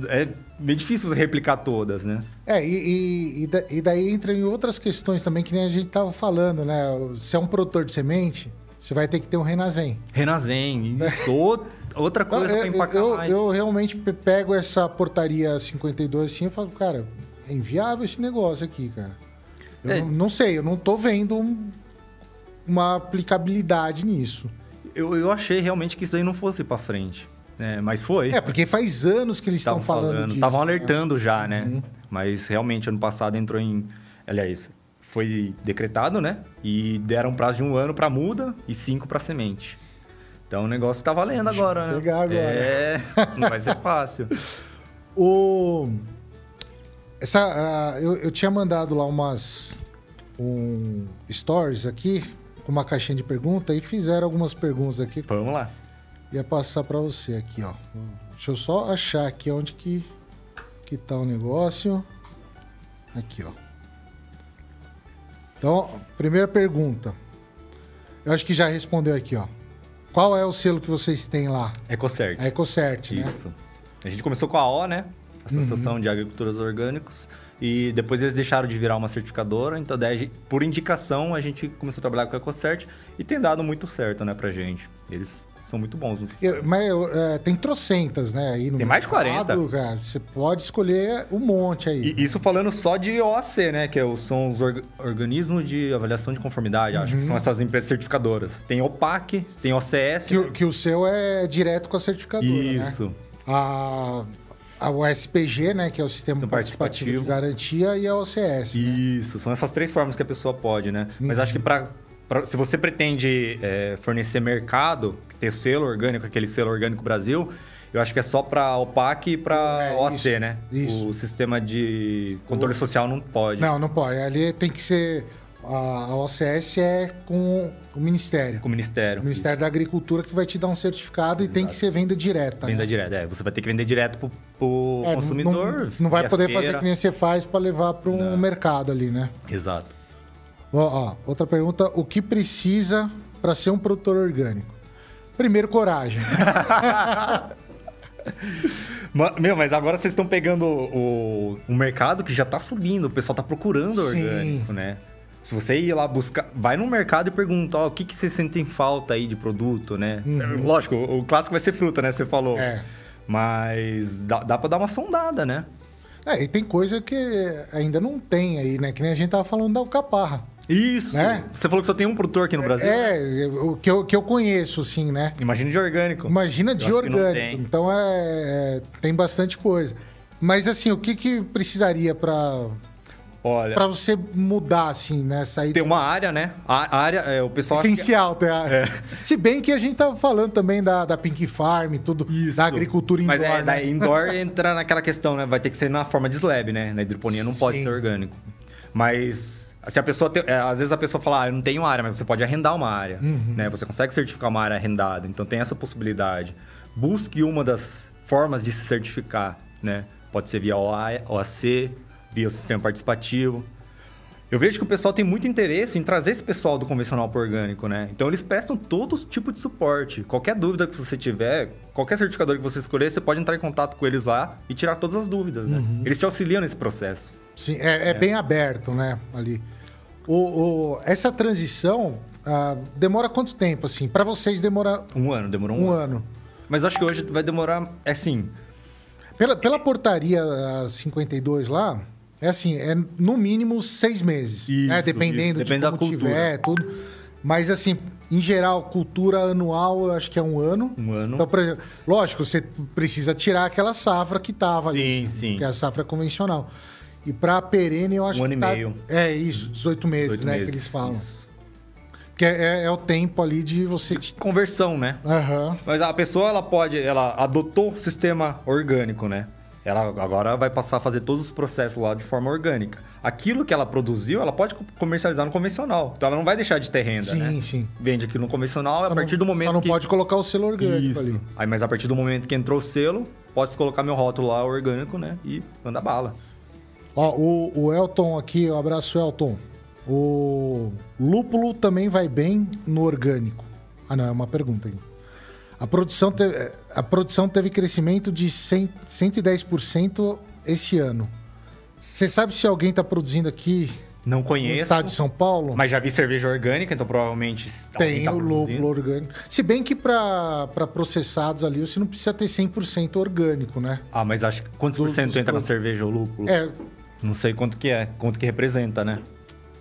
B: é meio difícil você replicar todas, né?
A: É, e, e, e, daí entra em outras questões também que nem a gente tava falando, né? Se é um produtor de semente, você vai ter que ter um Renazem.
B: Renazem, isso. outra coisa para empacar
A: eu,
B: mais.
A: Eu realmente pego essa portaria 52 assim e falo, cara, é inviável esse negócio aqui, cara. Eu é. não, não, sei, eu não tô vendo um, uma aplicabilidade nisso.
B: Eu, eu achei realmente que isso aí não fosse para frente. É, mas foi.
A: É, porque faz anos que eles estão falando, falando disso.
B: Estavam né? alertando né? já, né? Uhum. Mas realmente, ano passado entrou em... Aliás, foi decretado, né? E deram um prazo de um ano para muda e cinco para semente. Então o negócio tá valendo agora, né?
A: Pegar agora.
B: É, não vai ser fácil.
A: o... Essa, uh, eu, eu tinha mandado lá umas um, stories aqui uma caixinha de perguntas e fizeram algumas perguntas aqui.
B: Vamos lá.
A: Ia passar para você aqui, ó. Deixa eu só achar aqui onde que, que tá o negócio. Aqui, ó. Então, primeira pergunta. Eu acho que já respondeu aqui, ó. Qual é o selo que vocês têm lá?
B: EcoCert.
A: A EcoCert,
B: né? Isso. A gente começou com a O, né? Associação uhum. de Agriculturas Orgânicos. E depois eles deixaram de virar uma certificadora. Então, daí, por indicação, a gente começou a trabalhar com a EcoCert e tem dado muito certo, né, pra gente. Eles são muito bons.
A: Eu, mas é, tem trocentas, né? Aí no
B: tem mais de 40.
A: Cara, você pode escolher um monte aí.
B: E, isso falando só de OAC, né? Que é são os org organismos de avaliação de conformidade. Uhum. Acho que são uhum. essas empresas certificadoras. Tem OPAC, tem OCS.
A: Que, né? que o seu é direto com a certificadora, né? Isso. Né? A, a USPG, né, que é o Sistema participativo, participativo, de Garantia, e a OCS.
B: Né? Isso, né? são essas três formas que a pessoa pode, né? Uhum. Mas acho que para se você pretende é, fornecer mercado, ter selo orgânico, aquele selo orgânico Brasil, eu acho que é só para OPAC e para é, OAC, né?
A: Isso.
B: O sistema de controle o... social não pode.
A: Não, não pode. Ali tem que ser. A OCS é com o Ministério.
B: Com o Ministério.
A: O Ministério isso. da Agricultura que vai te dar um certificado Exato. e tem que ser venda direta.
B: Venda
A: né?
B: direta, é. Você vai ter que vender direto pro, pro é, consumidor.
A: Não, não vai poder feira. fazer que nem você faz para levar para um não. mercado ali, né?
B: Exato.
A: Ó, ó, outra pergunta: o que precisa para ser um produtor orgânico? Primeiro, coragem.
B: Meu, mas agora vocês estão pegando o, o mercado que já está subindo, o pessoal está procurando Sim. orgânico, né? Se você ir lá buscar, vai no mercado e pergunta, ó, o que, que vocês sentem falta aí de produto, né? Uhum. Lógico, o, clássico vai ser fruta, né? Você falou.
A: É.
B: Mas dá, dá para dar uma sondada, né?
A: É, e tem coisa que ainda não tem aí, né? Que nem a gente tava falando da alcaparra.
B: Isso! Né? Você falou que só tem um produtor aqui no Brasil?
A: É, o que eu, que eu conheço, assim, né?
B: Imagina de orgânico.
A: Imagina de orgânico. Então é, é, tem bastante coisa. Mas assim, o que, que precisaria para
B: Olha.
A: Pra você mudar, assim, né? Sair
B: tem uma área, né? A área, é, o pessoal.
A: Essencial que... a... é. Se bem que a gente tava falando também da, da Pink Farm, tudo, Isso. da agricultura indoor.
B: Mas é,
A: né?
B: da indoor entra naquela questão, né? Vai ter que ser na forma de slab, né? Na hidroponia não Sim. pode ser orgânico. Mas se a pessoa tem, é, às vezes a pessoa fala, ah, eu não tenho área, mas você pode arrendar uma área, uhum. né? Você consegue certificar uma área arrendada, então tem essa possibilidade. Busque uma das formas de se certificar, né? Pode ser via OAC, via o sistema participativo. Eu vejo que o pessoal tem muito interesse em trazer esse pessoal do convencional para orgânico, né? Então eles prestam todo tipo de suporte. Qualquer dúvida que você tiver, qualquer certificador que você escolher, você pode entrar em contato com eles lá e tirar todas as dúvidas, né? Uhum. Eles te auxiliam nesse processo.
A: Sim, é, é, é. bem aberto, né? Ali. O, o essa transição uh, demora quanto tempo, assim? Para vocês demora...
B: Um ano, demorou um,
A: um ano. ano.
B: Mas acho que hoje vai demorar, é assim...
A: Pela, pela portaria 52 lá, é assim, é no mínimo seis meses. Isso, né? Dependendo isso. Depende de como da cultura. tiver, tudo. Mas assim, em geral, cultura anual, eu acho que é um ano.
B: Um ano.
A: Então, por exemplo, lógico, você precisa tirar aquela safra que estava ali.
B: Sim, sim.
A: Que é a safra convencional. E para perene, eu acho
B: um que. Um ano tá... e meio.
A: É isso, 18 meses, 18 né? Meses, que eles falam. Isso. Que é, é, é, o tempo ali de você. De
B: conversão, né?
A: Uhum.
B: Mas a pessoa, ela pode. Ela adotou o sistema orgânico, né? Ela agora vai passar a fazer todos os processos lá de forma orgânica. Aquilo que ela produziu, ela pode comercializar no convencional. Então ela não vai deixar de ter renda,
A: sim,
B: né?
A: Sim, sim.
B: Vende aquilo no convencional, só a partir não, do momento
A: só não
B: que...
A: pode colocar o selo orgânico Isso. ali.
B: Aí, mas a partir do momento que entrou o selo, pode colocar meu rótulo lá orgânico, né? E anda bala.
A: Ó, o, o Elton aqui, um abraço, Elton. O lúpulo também vai bem no orgânico. Ah, não, é uma pergunta aí. A produção, te, a produção teve crescimento de 100, 110% esse ano. Você sabe se alguém está produzindo aqui
B: Não
A: no
B: conheço.
A: estado de São Paulo?
B: Mas já vi cerveja orgânica, então provavelmente. alguém
A: Tem
B: tá
A: o lúpulo orgânico. Se bem que para processados ali você não precisa ter 100% orgânico, né?
B: Ah, mas acho que quantos por
A: Dos-
B: cento entra na
A: produtos.
B: cerveja o lúpulo?
A: É,
B: Não sei quanto que é, quanto que representa, né?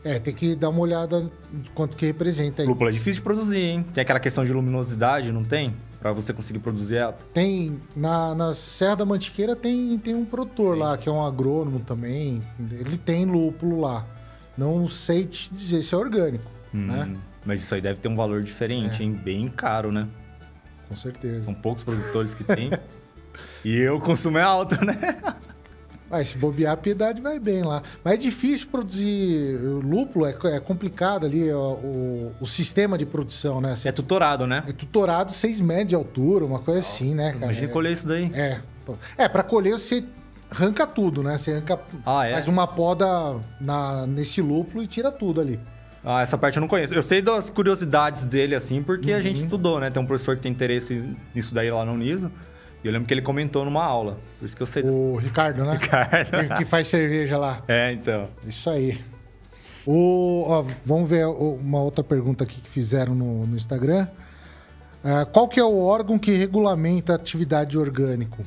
A: é, tem que dar uma olhada quanto que representa aí.
B: Lúpulo é difícil de produzir, hein? Tem aquela questão de luminosidade, não tem? Pra você conseguir produzir ela.
A: Tem na, na Serra da Mantiqueira tem, tem um produtor lá que é um agrônomo também. Ele tem lúpulo lá. Não sei te dizer se é orgânico, né?
B: Hum, Mas isso aí deve ter um valor diferente, hein? Bem caro, né?
A: Com certeza.
B: São poucos produtores que tem. e o consumo é alto, né?
A: Vai, se bobear, a piedade vai bem lá. Mas é difícil produzir lúpulo, é, é complicado ali ó, o, o sistema de produção, né?
B: É tutorado, né?
A: É tutorado 6 metros de altura, uma coisa assim, né, cara?
B: Imagina colher isso daí.
A: É. É, pra colher você arranca tudo, né? Você arranca,
B: Ah, é?
A: faz uma poda na, nesse lúpulo e tira tudo ali.
B: Ah, essa parte eu não conheço. Eu sei das curiosidades dele, assim, porque a
A: Uhum.
B: gente estudou, né? Tem um professor que tem interesse nisso daí lá no Uniso. E eu lembro que ele comentou numa aula. Por isso que eu sei
A: O Ricardo, né?
B: Ricardo.
A: Que, que faz cerveja lá.
B: É, então.
A: Isso aí. O, ó, vamos ver uma outra pergunta aqui que fizeram no, no Instagram. Ah, qual que é o órgão que regulamenta a atividade de orgânico?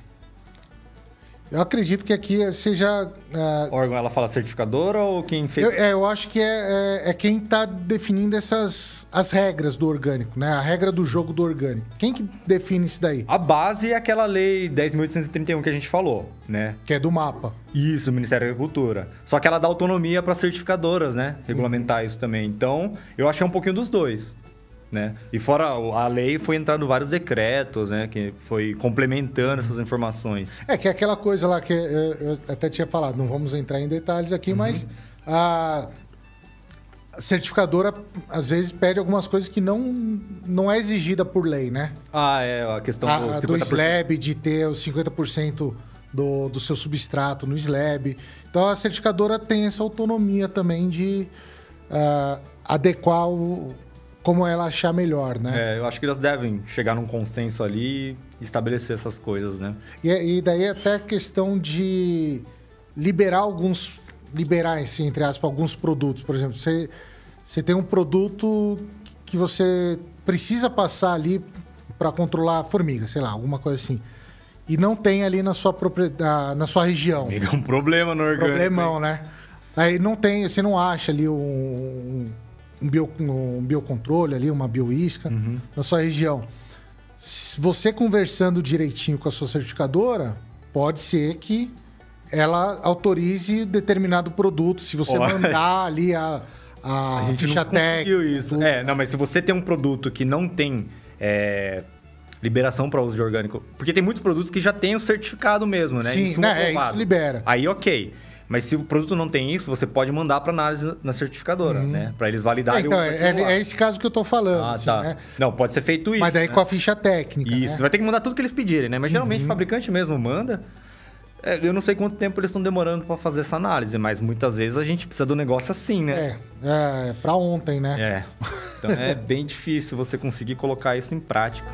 A: Eu acredito que aqui seja... ah,
B: Órgão, ela fala certificadora ou quem fez?
A: eu, é, eu acho que é, é, é quem está definindo essas as regras do orgânico, né? A regra do jogo do orgânico. Quem que define isso daí?
B: A base é aquela lei 10.831 que a gente falou, né?
A: Que é do mapa.
B: Isso, o Ministério da Agricultura. Só que ela dá autonomia para certificadoras, né? Regulamentar isso também. Então, eu achei um pouquinho dos dois, né? E fora a lei foi entrando vários decretos, né? Que foi complementando essas informações.
A: É, que é aquela coisa lá que eu, eu até tinha falado, não vamos entrar em detalhes aqui, mas a certificadora às vezes pede algumas coisas que não, não é exigida por lei, né?
B: Ah, é a questão
A: A,
B: do
A: do
B: 50%.
A: slab, de ter os 50% do, do seu substrato no slab. Então a certificadora tem essa autonomia também de ah, adequar o, como ela achar melhor, né?
B: É, eu acho que elas devem chegar num consenso ali e estabelecer essas coisas, né?
A: E, e daí até a questão de liberar alguns. Liberar, assim, entre aspas, alguns produtos. Por exemplo, você, você tem um produto que você precisa passar ali para controlar a formiga, sei lá, alguma coisa assim. E não tem ali na sua, propriedade, na sua região.
B: É um problema no orgânico.
A: Problemão, né? Aí não tem, você não acha ali um, um, bio, um biocontrole ali, uma bioisca na sua região. Se você conversando direitinho com a sua certificadora, pode ser que ela autorize determinado produto. Se você mandar ali a, a,
B: A gente
A: ficha
B: não
A: técnica.
B: isso.
A: tudo.
B: É, não, mas se você tem um produto que não tem é, liberação para uso de orgânico, porque tem muitos produtos que já tem o certificado mesmo, né?
A: Sim,
B: Insumo
A: né, é, isso libera.
B: Aí, ok. Mas se o produto não tem isso, você pode mandar para análise na certificadora, né? Para eles
A: É,
B: validarem
A: então,
B: o
A: é, é- é esse caso que eu tô falando.
B: Ah,
A: assim,
B: tá.
A: né?
B: Não, pode ser feito isso.
A: Mas daí
B: né?
A: com a ficha técnica.
B: Isso,
A: né?
B: vai ter que mandar tudo que eles pedirem, né? Mas geralmente o fabricante mesmo manda. É, eu não sei quanto tempo eles estão demorando para fazer essa análise, mas muitas vezes a gente precisa do negócio assim, né?
A: É, é pra ontem, né?
B: É. Então é bem difícil você conseguir colocar isso em prática.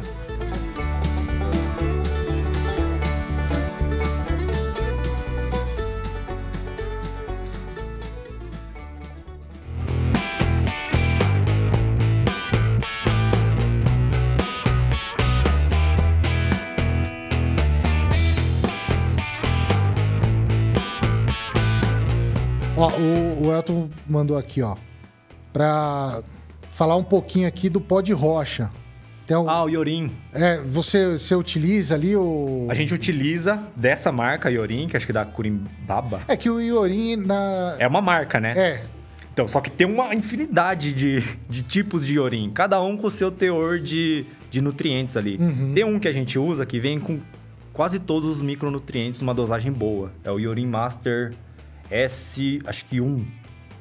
A: Ó, o, o Elton mandou aqui, ó. Pra falar um pouquinho aqui do pó de rocha. Um,
B: Ah, o Yorin.
A: é, você, você utiliza ali o.
B: A gente utiliza dessa marca Yorin, que acho que é da Curimbaba.
A: É que o Iorim na.
B: É uma marca, né?
A: É.
B: Então, só que tem uma infinidade de, de tipos de Yorin, cada um com o seu teor de, de nutrientes ali. Tem um que a gente usa que vem com quase todos os micronutrientes numa dosagem boa. É o Yorin Master S, acho que 1.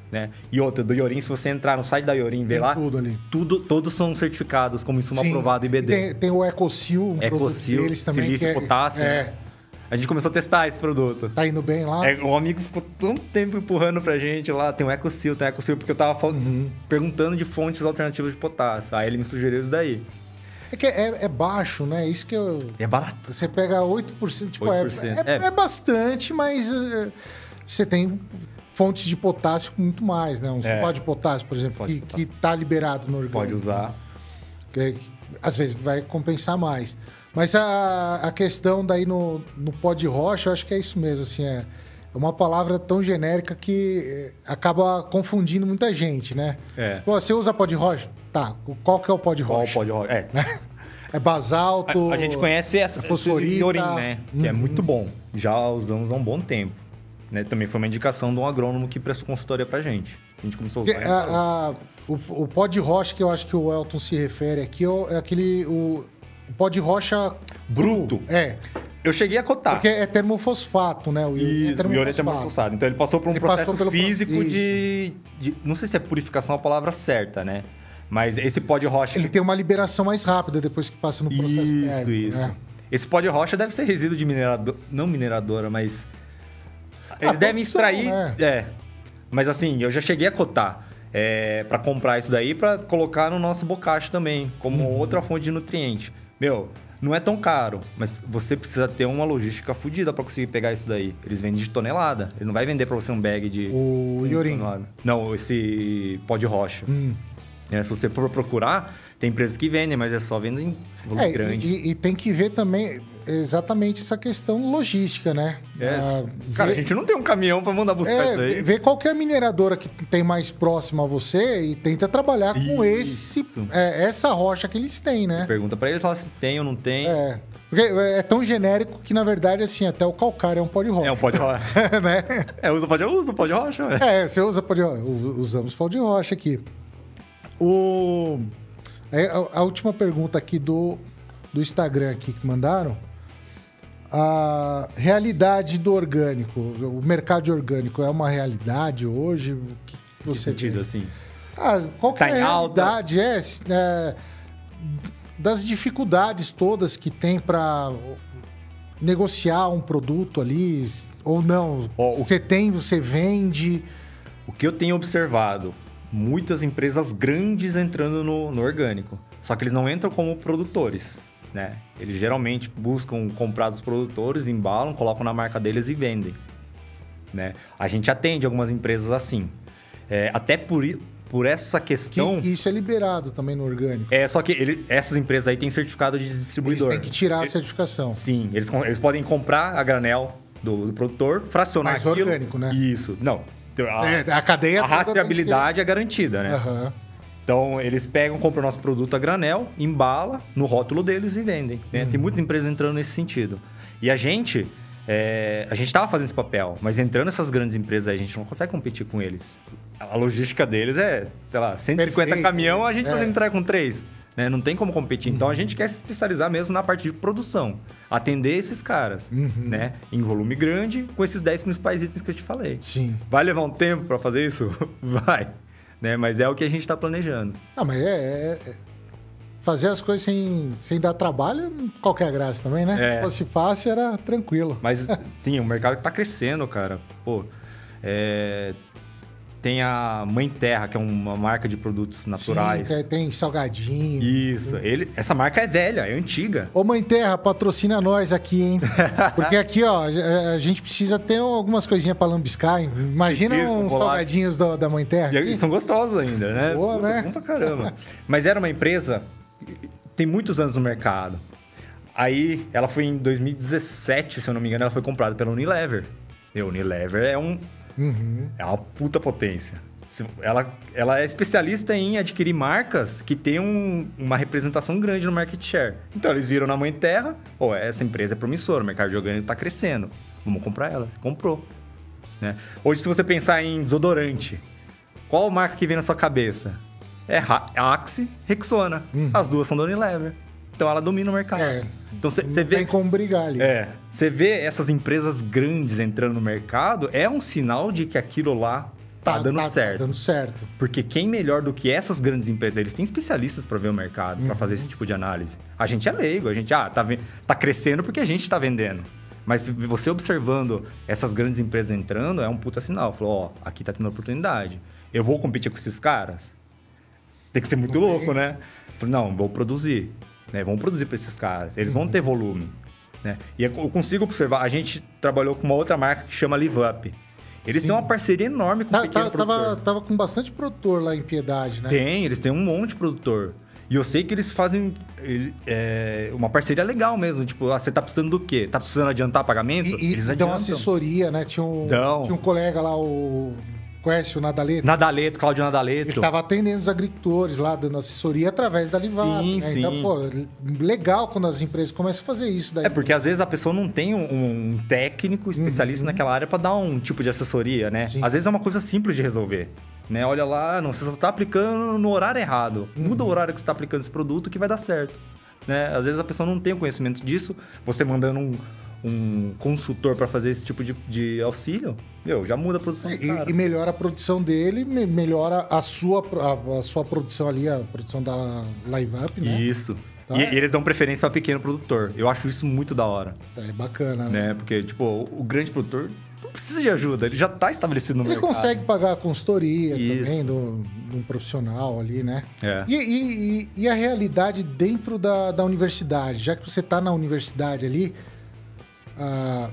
B: Né? E outra, do Yorin, se você entrar no site da Yorin e ver lá,
A: tudo ali.
B: tudo, todos são certificados como insumo
A: Sim.
B: aprovado IBD.
A: Tem, tem o Ecosil, um
B: Ecocil,
A: deles também.
B: silício,
A: é,
B: potássio.
A: É.
B: A gente começou a testar esse produto.
A: Tá indo bem lá.
B: É, o amigo ficou tanto tempo empurrando pra gente lá. Tem o Ecosil, tem o Ecosil, porque eu tava fal-
A: Uhum.
B: perguntando de fontes alternativas de potássio. Aí ele me sugeriu isso daí.
A: É que é, é baixo, né? Isso que eu.
B: É barato.
A: Você pega 8%, tipo,
B: 8%,
A: É, é,
B: é.
A: é bastante, mas é, você tem fontes de potássio com muito mais, né? Um
B: É.
A: sulfato de potássio, por exemplo,
B: de
A: que, que tá liberado no orgânico.
B: Pode usar.
A: que, que às vezes vai compensar mais. Mas a, a questão daí no, no pó de rocha, eu acho que é isso mesmo, assim, é, é uma palavra tão genérica que eh, acaba confundindo muita gente, né?
B: É.
A: Pô, você usa pó de rocha? Tá, qual que é o pó de
B: Qual
A: rocha?
B: pode rocha? É.
A: É basalto...
B: A, a gente conhece essa
A: fosforita.
B: esse iorim, né? Que é
A: Uhum.
B: muito bom. Já usamos há um bom tempo. Né? Também foi uma indicação de um agrônomo que prestou consultoria pra gente. A gente começou a usar.
A: a- a- o, o pó de rocha que eu acho que o Elton se refere aqui é é aquele... O, o pó de rocha...
B: Bruto.
A: É,
B: Eu cheguei a cotar.
A: porque é termofosfato, né? O iorim
B: Isso, o iorim é
A: termofosfato.
B: Então ele passou por um
A: Ele
B: processo
A: pro-
B: físico
A: Isso.
B: de, de- Não sei se é purificação a palavra certa, né? Mas esse pó de rocha.
A: Ele tem uma liberação mais rápida depois que passa no processo
B: Isso,
A: térmico,
B: isso.
A: né?
B: Esse pó de rocha deve ser resíduo de minerador. Não mineradora, mas. Eles
A: Ah,
B: devem extrair.
A: né?
B: É. Mas assim, eu já cheguei a cotar. É, para comprar isso daí para colocar no nosso bocacho também, como
A: Uhum.
B: outra fonte de nutriente. Meu, não é tão caro, mas você precisa ter uma logística fodida para conseguir pegar isso daí. Eles vendem de tonelada. Ele não vai vender para você um bag de.
A: O iorim.
B: Não, esse pó de rocha.
A: Hum.
B: É, se você for procurar, tem empresas que vendem, mas é só venda em volume
A: É,
B: grande.
A: e, e tem que ver também exatamente essa questão logística, né?
B: É.
A: Ah,
B: Cara, a
A: ver-
B: gente não tem um caminhão pra mandar buscar
A: é,
B: isso aí.
A: ver qual que é a mineradora que tem mais próxima a você e tenta trabalhar com esse, é, essa rocha que eles têm, né?
B: Pergunta pra eles fala se tem ou não tem. É,
A: É. Porque é tão genérico que, na verdade, assim, até o calcário é um pó de rocha.
B: um pó de rocha.
A: né?
B: É, usa pó de usa pó de rocha, velho.
A: É, você usa pó de rocha. Usamos pó de rocha aqui. O... é, a, a última pergunta aqui do, do Instagram aqui que mandaram. A realidade do orgânico, o mercado orgânico é uma realidade hoje? O que
B: Que
A: você
B: sentido,
A: vê?
B: assim.
A: Ah, qual que
B: Tá
A: é a realidade? É, é, das dificuldades todas que tem para negociar um produto ali, ou não?
B: Ó, o-
A: Você tem, você vende.
B: O que eu tenho observado, muitas empresas grandes entrando no, no orgânico. Só que eles não entram como produtores, né? Eles geralmente buscam comprar dos produtores, embalam, colocam na marca deles e vendem, né? A gente atende algumas empresas assim. É, até por, por essa
A: Que
B: questão...
A: isso é liberado também no orgânico.
B: É, só que ele- essas empresas aí têm certificado de
A: Eles
B: distribuidor.
A: têm que tirar a certificação.
B: Sim, eles, eles podem comprar a granel do, do produtor, fracionar
A: Mas
B: aquilo.
A: orgânico, né?
B: Isso. Não. A,
A: É, a cadeia
B: a rastreabilidade é garantida, né?
A: Aham.
B: Então, eles pegam, compram nosso produto a granel, embala no rótulo deles e vendem. né?
A: Uhum.
B: Tem muitas empresas entrando nesse sentido. E a gente, é, a gente estava fazendo esse papel, mas entrando essas grandes empresas aí, a gente não consegue competir com eles. A logística deles é, sei lá, 150
A: Perfeito.
B: caminhão, a gente
A: É.
B: fazendo entrega com três. Né? Não tem como competir.
A: Uhum.
B: Então, a gente quer se especializar mesmo na parte de produção. Atender esses caras,
A: Uhum.
B: né? Em volume grande, com esses 10 principais itens que eu te falei.
A: Sim.
B: Vai levar um tempo para fazer isso? Vai. Né? Mas é o que a gente está planejando.
A: Ah, mas é, é- é- Fazer as coisas sem, sem dar trabalho, qualquer graça também, né?
B: É.
A: Se fosse fácil, era tranquilo.
B: Mas, sim, o mercado está crescendo, cara. Pô, é, Tem a Mãe Terra, que é uma marca de produtos naturais.
A: Sim, tem, tem salgadinho.
B: Isso. Ele, essa marca é velha, é antiga.
A: Ô, Mãe Terra, patrocina nós aqui, hein? Porque aqui, ó, a gente precisa ter algumas coisinhas pra lambiscar, hein? Imagina
B: Petisco,
A: uns
B: bolacha.
A: salgadinhos do- da Mãe Terra.
B: E
A: aqui.
B: são gostosos ainda, né?
A: Boa, né?
B: Bom pra caramba. Mas era uma empresa... Tem muitos anos no mercado. Aí, ela foi em 2017, se eu não me engano, ela foi comprada pela Unilever. E a Unilever é um...
A: Uhum.
B: É uma puta potência. Ela, ela é especialista em adquirir marcas que têm um- uma representação grande no market share. Então eles viram na mãe terra, pô, essa empresa é promissora, o mercado de orgânico está crescendo. Vamos comprar ela. Comprou. né? Hoje, se você pensar em desodorante, qual marca que vem na sua cabeça? É Ra- Axe, Rexona. As duas são da Unilever. Então ela domina o mercado.
A: É.
B: Então você
A: Não
B: vê.
A: tem como brigar ali.
B: É, você vê essas empresas grandes entrando no mercado, é um sinal de que aquilo lá tá, dando certo.
A: Tá dando certo.
B: Porque quem melhor do que essas grandes empresas? Eles têm especialistas para ver o mercado, para fazer esse tipo de análise. A gente é leigo, a gente ah, tá, tá crescendo porque a gente tá vendendo. Mas você observando essas grandes empresas entrando, é um puta sinal. Falou, ó, aqui tá tendo oportunidade. Eu vou competir com esses caras? Tem que ser muito
A: Não
B: louco, né? Falei, não, vou produzir. Né? Vamos produzir para esses caras. Eles vão ter volume, né? E eu consigo observar, a gente trabalhou com uma outra marca que chama Live Up. Eles
A: Sim.
B: têm uma parceria enorme com o
A: Tá,
B: pequeno
A: tá-
B: produtor.
A: tava, tava com bastante produtor lá em Piedade, né?
B: Tem, eles têm um monte de produtor. E eu sei que eles fazem é, uma parceria legal mesmo. Tipo, ah, você tá precisando do quê? Tá precisando adiantar pagamento?
A: E, e
B: eles
A: dão
B: adiantam.
A: assessoria, né? Tinha um,
B: Dão.
A: tinha um colega lá, o. Conhece o Nadaleto?
B: Nadaleto, Claudio
A: Ele
B: Nadaleto.
A: estava atendendo os agricultores lá, dando assessoria através da Livap.
B: Sim,
A: né?
B: sim.
A: Então, pô, legal quando as empresas começam a fazer isso daí.
B: É porque às vezes a pessoa não tem um, um técnico especialista naquela área para dar um tipo de assessoria, né?
A: Uhum. Sim.
B: Às vezes é uma coisa simples de resolver. Né? Olha lá, não, você só tá aplicando no horário errado. Muda
A: Uhum.
B: o horário que você tá aplicando esse produto que vai dar certo. Né? Às vezes a pessoa não tem o conhecimento disso. Você mandando um, um consultor para fazer esse tipo de, de auxílio, meu, já muda a produção do cara.
A: E, e melhora a produção dele, me- melhora a sua, a, a sua produção ali, a produção da Live Up, né?
B: Isso.
A: Tá.
B: E, e eles dão preferência para pequeno produtor. Eu acho isso muito da hora.
A: É bacana, né?
B: Né? Porque, tipo, o, o grande produtor não precisa de ajuda. Ele já tá estabelecido no
A: Ele
B: mercado.
A: consegue pagar a consultoria
B: Isso.
A: também de um profissional ali, né?
B: É.
A: E, e- e- e a realidade dentro da, da universidade? Já que você está na universidade ali, ah,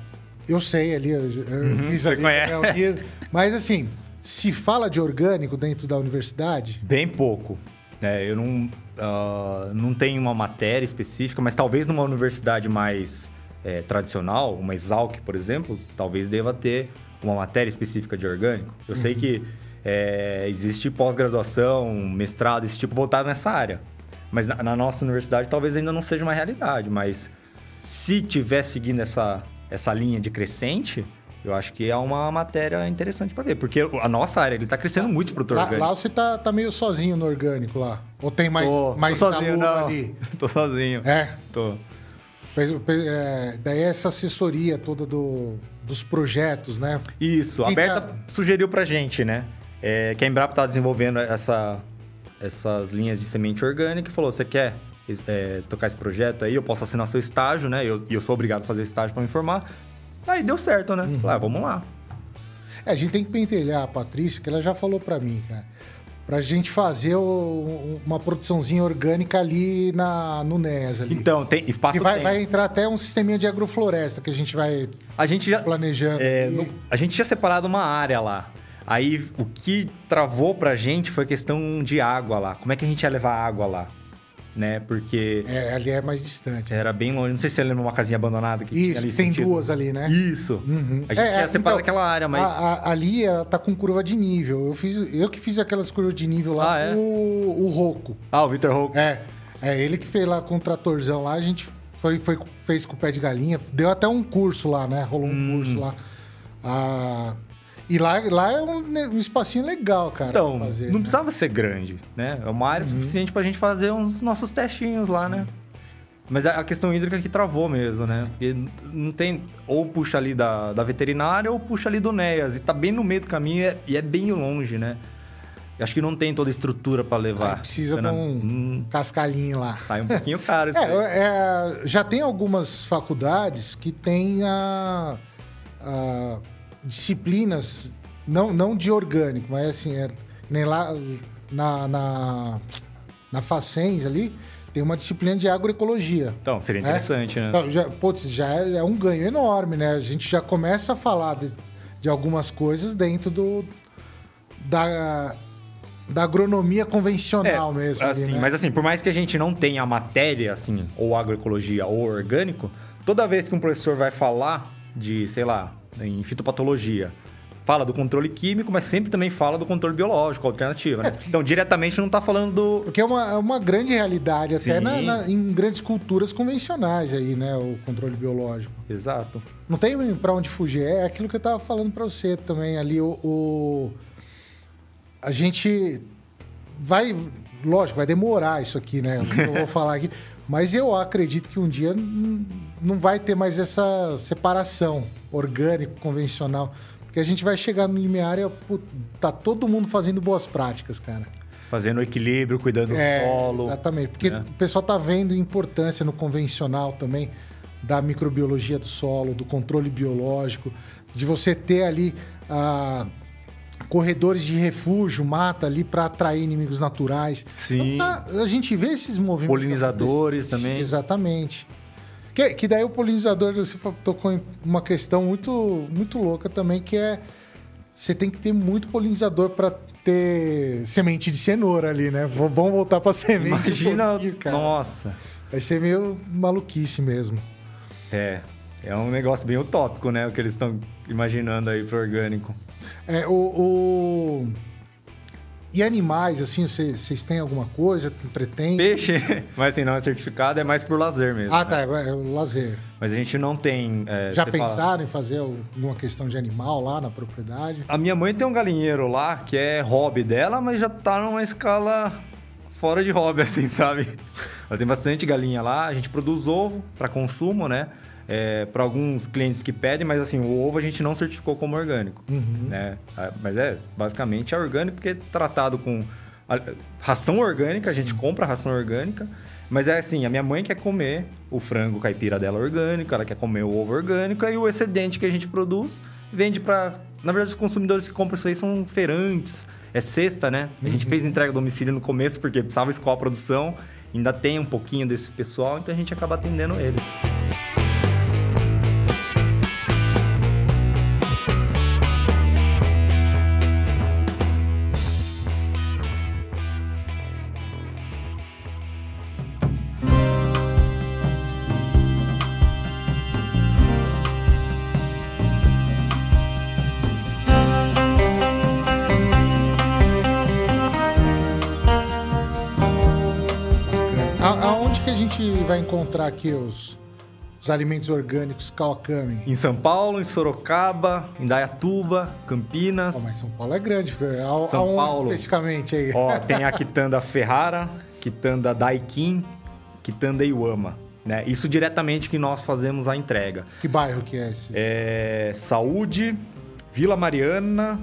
A: eu sei ali, eu,
B: Uhum, você
A: ali,
B: conhece.
A: eu fiz- mas assim, se fala de orgânico dentro da universidade,
B: Bem pouco. né? eu não, ah, não tenho uma matéria específica, mas talvez numa universidade mais eh, tradicional, uma Exalc, por exemplo, talvez deva ter uma matéria específica de orgânico. Eu sei que eh, existe pós-graduação, mestrado, esse tipo voltado nessa área. Mas na, na nossa universidade talvez ainda não seja uma realidade, mas se tiver seguindo essa, essa linha de crescente, eu acho que é uma matéria interessante para ver, porque a nossa área ele está crescendo muito pro produtor
A: lá,
B: orgânico.
A: lá você tá, tá meio sozinho no orgânico lá. Ou tem mais,
B: tô,
A: mais
B: tô sozinho, não.
A: ali?
B: Tô sozinho.
A: É.
B: Tô.
A: É, daí essa assessoria toda do, dos projetos, né?
B: Isso, a Berta
A: tá-
B: sugeriu pra gente, né? é, que a Embrapa tá desenvolvendo essa, essas linhas de semente orgânica e falou: você quer é, tocar esse projeto aí? Eu posso assinar seu estágio, né? E eu, eu sou obrigado a fazer estágio pra me informar. Aí deu certo, né?
A: Uhum.
B: Falei, ah, vamos lá.
A: É, a gente tem que pentelhar a Patrícia, que ela já falou pra mim, cara. Pra gente fazer o- uma produçãozinha orgânica ali na, no NES ali.
B: Então, tem espaço
A: E vai, vai entrar até um sisteminha de agrofloresta que a gente vai
B: A gente já
A: planejando.
B: É, no- a gente tinha separado uma área lá. Aí o que travou pra gente foi a questão de água lá. Como é que a gente ia levar água lá? Né? Porque
A: É, ali é mais distante.
B: era bem longe. Não sei se você lembra uma casinha abandonada que tinha
A: Isso,
B: ali
A: tem
B: sentido.
A: duas ali, né?
B: Isso.
A: Uhum.
B: A gente
A: É,
B: tinha separado
A: então,
B: aquela área, mas.
A: a- a- ali ela tá com curva de nível. Eu, fiz, eu que fiz aquelas curvas de nível lá
B: Ah, é?
A: com o, o Roco.
B: Ah, o Victor Hulk.
A: É, é ele que fez lá com o tratorzão lá, a gente foi, foi, fez com o pé de galinha, deu até um curso lá, né? Rolou um
B: Hum.
A: curso lá. Ah, e lá, lá é um, um espacinho legal, cara.
B: Então,
A: fazer,
B: não
A: né?
B: precisava ser grande, né? É uma área suficiente pra gente fazer uns nossos testinhos lá, né? Mas a questão hídrica que travou mesmo, né? Porque não tem... Ou puxa ali da, da veterinária ou puxa ali do NEAS. E tá bem no meio do caminho e é, e é bem longe, né? Acho que não tem toda a estrutura pra levar.
A: Aí precisa de
B: Né?
A: um
B: Hum,
A: cascalhinho lá.
B: sai um pouquinho caro isso.
A: É, é, já tem algumas faculdades que têm a, a disciplinas, não, não de orgânico, mas assim, é, nem lá na, na, na Facens ali, tem uma disciplina de agroecologia.
B: Então, seria
A: né?
B: interessante, né?
A: Então, já, putz, já é, é um ganho enorme, né? A gente já começa a falar de, de algumas coisas dentro do, da, da agronomia convencional mesmo. ali,
B: assim,
A: né?
B: Mas assim, por mais que a gente não tenha a matéria, assim, ou agroecologia ou orgânico, toda vez que um professor vai falar de, sei lá, em fitopatologia, fala do controle químico, mas sempre também fala do controle biológico, alternativa, né? Então, diretamente não tá falando do...
A: Porque é uma, é uma grande realidade, até na- na- em grandes culturas convencionais aí, né? O controle biológico.
B: Exato.
A: Não tem pra onde fugir. É aquilo que eu tava falando pra você também ali. O, o- A gente vai... Lógico, vai demorar isso aqui, né? O que Eu vou falar aqui. Mas eu acredito que um dia não vai ter mais essa separação orgânico, convencional. Porque a gente vai chegar no limiar e tá todo mundo fazendo boas práticas, cara.
B: Fazendo equilíbrio, cuidando do
A: É,
B: solo.
A: Exatamente, porque
B: né?
A: o pessoal tá vendo importância no convencional também da microbiologia do solo, do controle biológico, de você ter ali a, corredores de refúgio, mata ali para atrair inimigos naturais.
B: Sim.
A: Então, tá, a gente vê esses movimentos.
B: Polinizadores também.
A: Exatamente. Que, que daí o polinizador, você tocou em uma questão muito, muito louca também, que é você tem que ter muito polinizador para ter semente de cenoura ali, né? Vamos voltar para semente. um
B: Imagina,
A: pouquinho, cara.
B: nossa.
A: Vai ser meio maluquice mesmo.
B: É, é um negócio bem utópico, né? O que eles estão imaginando aí pro orgânico.
A: É, o, o- E animais, assim, vocês têm alguma coisa? Pretende?
B: Peixe, mas assim, não é certificado, é mais por lazer mesmo.
A: Ah,
B: né?
A: tá, é o lazer.
B: Mas a gente não tem... é,
A: Já
B: você fala-
A: pensaram em fazer alguma questão de animal lá na propriedade?
B: A minha mãe tem um galinheiro lá, que é hobby dela, mas já tá numa escala fora de hobby, assim, sabe? Ela tem bastante galinha lá, a gente produz ovo para consumo, né? É, para alguns clientes que pedem, mas assim, o ovo a gente não certificou como orgânico, né? Ah, Mas é, basicamente é orgânico porque é tratado com a- ração orgânica, a gente compra ração orgânica, mas é assim, a minha mãe quer comer o frango caipira dela orgânico, ela quer comer o ovo orgânico, aí o excedente que a gente produz vende para Na verdade, os consumidores que compram isso aí são feirantes, é cesta, né? A gente fez entrega a domicílio no começo porque precisava escoar a produção, ainda tem um pouquinho desse pessoal, então a gente acaba atendendo eles.
A: Aqui os, os alimentos orgânicos Kawakami?
B: Em São Paulo, em Sorocaba, em Dayatuba, Campinas.
A: Pô, mas São Paulo é grande. A,
B: São Paulo.
A: especificamente aí?
B: Ó, tem a quitanda Ferrara, quitanda Daikin, quitanda Iwama. Né? Isso diretamente que nós fazemos a entrega.
A: Que bairro que é esse?
B: É Saúde, Vila Mariana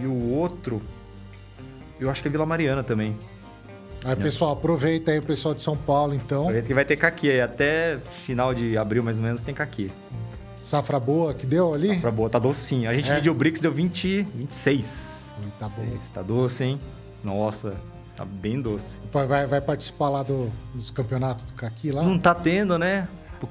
B: e o outro. Eu acho que é Vila Mariana também.
A: Aí, pessoal, aproveita aí o pessoal de São Paulo, então.
B: Aproveita que vai ter caqui. aí, Até final de abril, mais ou menos, tem caqui.
A: Safra boa que deu ali?
B: Pra boa, tá docinho. A gente
A: É.
B: mediu o Brix, deu 20, 26.
A: Tá bom.
B: Tá doce, hein? Nossa, tá bem doce.
A: Vai, vai- participar lá do, dos campeonatos do Caqui lá?
B: Não tá tendo, né?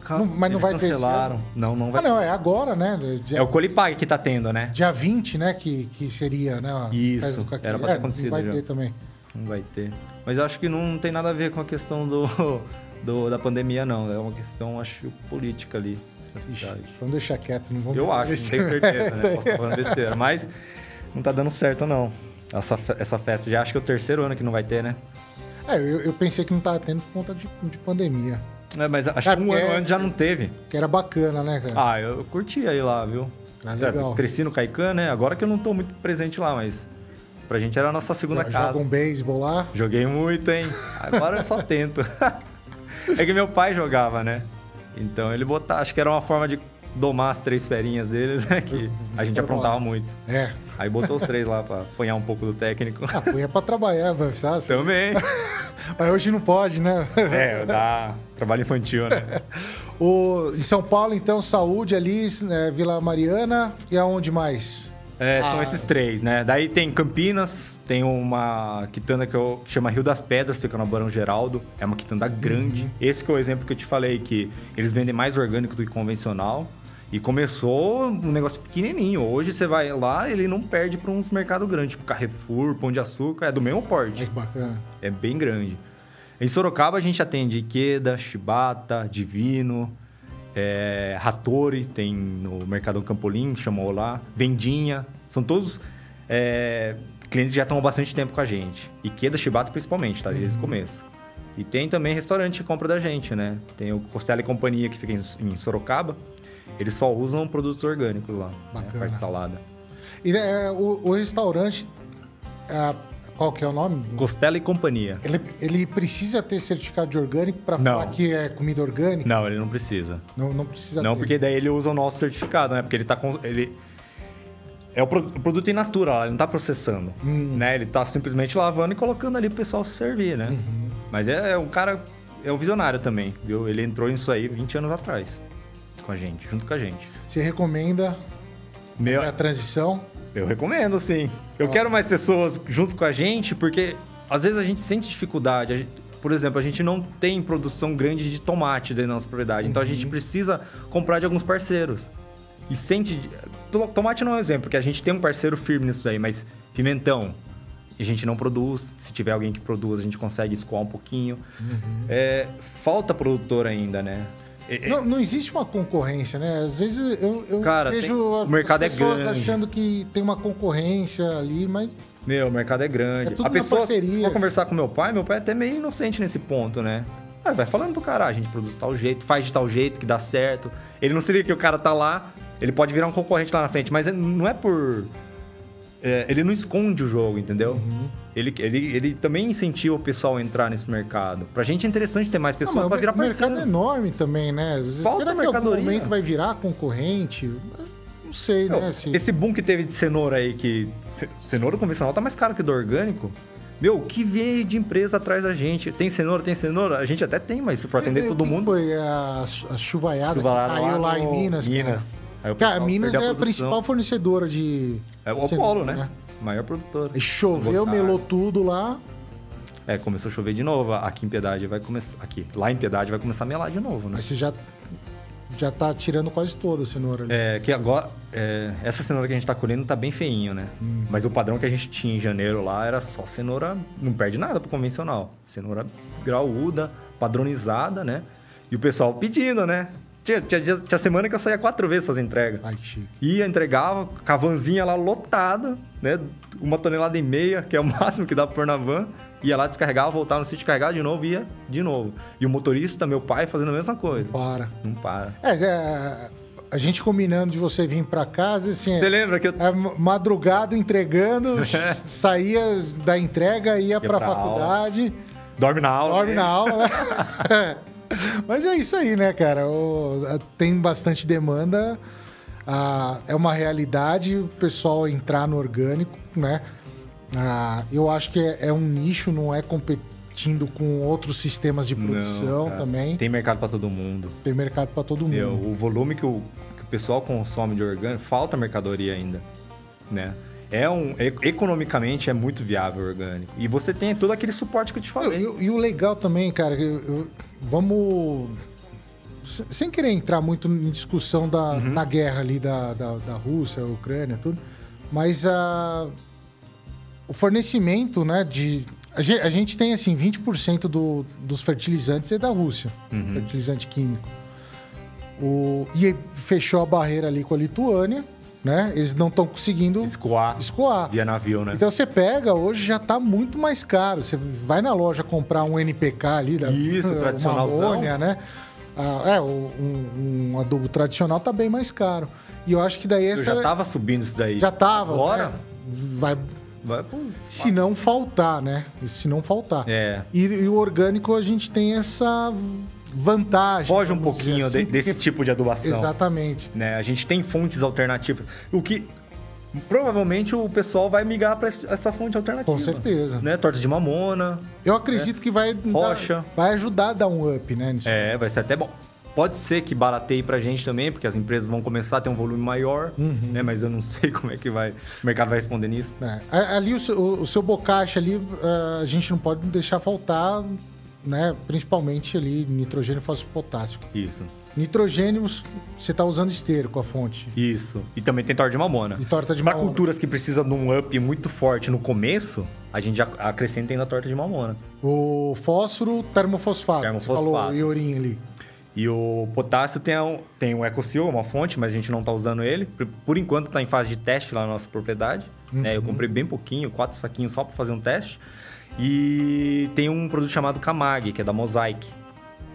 A: Não, mas não vai ter esse
B: cancelaram. Não, não vai
A: Ah, não, é agora, né? Dia,
B: É o Colipag que tá tendo, né?
A: dia 20, né? Que, que seria, né?
B: Isso, era pra ter
A: É,
B: acontecido
A: vai
B: já.
A: ter também.
B: Não vai ter. Mas acho que não tem nada a ver com a questão do, do- da pandemia, não. É uma questão, acho, política ali
A: Ixi,
B: cidade.
A: então deixa quieto, não vamos
B: Eu acho, não tenho certeza, né? Posso estar falando besteira. Mas não tá dando certo, não. Essa, essa festa já acho que é o terceiro ano que não vai ter, né?
A: É, eu, eu pensei que não tava tendo por conta de, de pandemia.
B: É, mas acho
A: Cara,
B: que um ano
A: é-
B: antes já não teve.
A: Que era bacana, né, cara?
B: Ah, eu curti aí lá, viu?
A: Ah, legal.
B: Cresci no Caican, né? Agora que eu não tô muito presente lá, mas pra gente era a nossa segunda casa.
A: Joga um beisebol lá.
B: Joguei muito, hein? Agora eu só tento. é que meu pai jogava, né? Então ele botava, acho que era uma forma de domar as três ferinhas deles, né? Que a gente aprontava muito.
A: É.
B: Aí botou os três lá pra apanhar um pouco do técnico.
A: Ah, punha pra trabalhar, vai, sabe?
B: Também.
A: Mas hoje não pode, né?
B: É, dá trabalho infantil, né?
A: O, em São Paulo, então, saúde ali, né, Vila Mariana e aonde mais?
B: É, são
A: Ah.
B: esses três, né? Daí tem Campinas, tem uma quitanda que, eu, que chama Rio das Pedras, fica no Barão Geraldo. É uma quitanda grande. Esse que é o exemplo que eu te falei, que eles vendem mais orgânico do que convencional. E começou um negócio pequenininho. Hoje você vai lá, ele não perde para uns mercados grandes, tipo Carrefour, Pão de Açúcar, é do mesmo porte.
A: que bacana.
B: É bem grande. Em Sorocaba a gente atende Ikeda, Shibata, Divino, é, Hattori, tem no Mercadão Campolim, chamou lá, Vendinha. São todos é, clientes que já estão há bastante tempo com a gente. Ikeda, Shibata principalmente, tá? Desde o começo. E tem também restaurante que compra da gente, né? Tem o Costela e Companhia que fica em, Sorocaba. Eles só usam produtos orgânicos lá, né?
A: Bacana.
B: Parte de salada.
A: E é, o, o restaurante, é, qual que é o nome?
B: Costela e Companhia.
A: Ele, ele precisa ter certificado de orgânico para falar que é comida orgânica?
B: Não, ele não precisa.
A: Não, não precisa
B: Não,
A: ter.
B: porque daí ele usa o nosso certificado, né? Porque ele tá com. Ele... É o, pro- o produto in natura ele não tá processando. Né? Ele tá simplesmente lavando e colocando ali pro pessoal se servir, né? Mas é, é um cara. É um visionário também, viu? Ele entrou nisso aí 20 anos atrás. Com a gente, junto com a gente.
A: Você recomenda
B: Meu,
A: a transição?
B: Eu recomendo, sim. Eu quero mais pessoas junto com a gente, porque às vezes a gente sente dificuldade. Gente- por exemplo, a gente não tem produção grande de tomate dentro da nossa propriedade. Então a gente precisa comprar de alguns parceiros. E sente. to- Tomate não é um exemplo, porque a gente tem um parceiro firme nisso aí, mas pimentão. A gente não produz. Se tiver alguém que produz, a gente consegue escoar um pouquinho. É, falta produtor ainda, né? É- é-
A: Não, não existe uma concorrência, né? Às vezes eu, eu
B: Cara,
A: vejo
B: tem- o
A: as
B: mercado é
A: pessoas
B: grande.
A: achando que tem uma concorrência ali, mas
B: Meu, o mercado é grande.
A: É tudo
B: a pessoa, se
A: parceria.
B: for conversar com meu pai, meu pai é até meio inocente nesse ponto, né? Ah, vai falando pro cara, a gente produz de tal jeito, faz de tal jeito que dá certo. Ele não seria que o cara tá lá, ele pode virar um concorrente lá na frente, mas é- não é por. É, ele não esconde o jogo, entendeu?
A: Uhum.
B: Ele, ele, ele também incentiva o pessoal a entrar nesse mercado. Pra gente é interessante ter mais pessoas
A: o
B: virar
A: mer- mercado
B: parceiro.
A: é enorme também, né?
B: Falta
A: Será que algum momento vai virar concorrente? Não sei, né? Se-
B: Esse boom que teve de cenoura aí, que ce- cenoura convencional tá mais caro que do orgânico. Meu, o que veio de empresa atrás da gente? Tem cenoura, tem cenoura? A gente até tem, mas se for atender
A: O
B: todo mundo.
A: Foi a, a chuvaiada
B: Chuvaiada
A: que caiu lá, em
B: no-
A: Minas, cara.
B: Aí
A: Cara, Minas é a principal fornecedora de.
B: É o
A: cenoura,
B: Apolo, né? Maior produtor.
A: E choveu, melou tudo lá.
B: É, começou a chover de novo. Aqui em Piedade vai começar. Aqui, lá em Piedade vai começar a melar de novo, né?
A: Mas você já, já tá tirando quase toda a cenoura ali.
B: É, que agora. é, essa cenoura que a gente tá colhendo tá bem feinho, né?
A: Hum.
B: Mas o padrão que a gente tinha em janeiro lá era só cenoura. Não perde nada pro convencional. Cenoura graúda, padronizada, né? E o pessoal pedindo, né? Tinha, tinha, dia- tinha semana que eu saía quatro vezes fazer entrega.
A: Ai, que chique.
B: Ia, entregava, com a vanzinha lá lotada, né? Uma tonelada e meia, que é o máximo que dá pra pôr na van. Ia lá, descarregava, voltava no sítio, carregava de novo e ia de novo. E o motorista, meu pai, fazendo a mesma coisa.
A: Para.
B: Não para.
A: É, é, a gente combinando de você vir pra casa, assim.
B: Você lembra que eu
A: É madrugada entregando,
B: É.
A: saía da entrega, ia, pra,
B: pra aula.
A: faculdade,
B: dorme na aula?
A: dorme
B: né?
A: na aula, né? Mas é isso aí, né, cara? O- tem bastante demanda, ah, é uma realidade o pessoal entrar no orgânico, né? Ah, eu acho que é, é um nicho, não é competindo com outros sistemas de produção
B: Não,
A: também. Tem,
B: Tem mercado pra todo mundo.
A: mercado para todo mundo.
B: O volume que o, que o pessoal consome de orgânico, falta mercadoria ainda, né? É um, e- economicamente é muito viável orgânico. E você tem todo aquele suporte que eu te falei.
A: E, e o legal também, cara, eu- eu- vamos. se- Sem querer entrar muito em discussão da,
B: Uhum.
A: na guerra ali da, da, da Rússia, Ucrânia, tudo, mas a, o fornecimento, né, de. A gente, a gente tem, assim, 20% do, dos fertilizantes é da Rússia,
B: Uhum.
A: fertilizante químico. O, e fechou a barreira ali com a Lituânia, né? Eles não estão conseguindo
B: Escoar
A: escoar.
B: via navio, né?
A: Então você pega, hoje já tá muito mais caro. Você vai na loja comprar um NPK ali, da,
B: Isso,
A: né? Ah, é, um, um adubo tradicional tá bem mais caro. E eu acho que daí
B: eu
A: essa.
B: já tava subindo isso daí.
A: já tava.
B: Agora,
A: né? Vai. Se não faltar, né? Se não faltar.
B: É.
A: E, e o orgânico a gente tem essa vantagem.
B: Foge um pouquinho de-
A: assim,
B: desse
A: porque-
B: tipo de adubação.
A: Exatamente.
B: né? A gente tem fontes alternativas. O que provavelmente o pessoal vai migrar para essa fonte alternativa.
A: Com certeza.
B: Né? Torta de mamona.
A: Eu acredito que vai. dar-
B: Rocha.
A: vai ajudar a dar um up, né?
B: É, vai ser até bom. Pode ser que barateie pra gente também, porque as empresas vão começar a ter um volume maior,
A: Uhum.
B: né? Mas eu não sei como é que vai, o mercado vai responder nisso.
A: É, a- ali o seu, o- o seu bocache ali, ah, a gente não pode deixar faltar, né? Principalmente ali nitrogênio, fósforo potássio.
B: Isso,
A: Nitrogênio, você está usando esteiro com a fonte.
B: isso. E também tem torta de mamona.
A: E torta de
B: Pra
A: mamona.
B: culturas que precisam de um up muito forte no começo, a gente já acrescenta ainda a torta de mamona.
A: O fósforo, termofosfato. que Você
B: Termofosfato.
A: falou iorim ali.
B: E o potássio tem um, tem um EcoSeal, uma fonte, mas a gente não está usando ele. Por, por enquanto está em fase de teste lá na nossa propriedade. né? Eu comprei bem pouquinho, quatro saquinhos só para fazer um teste. E tem um produto chamado Camag, que é da Mosaic.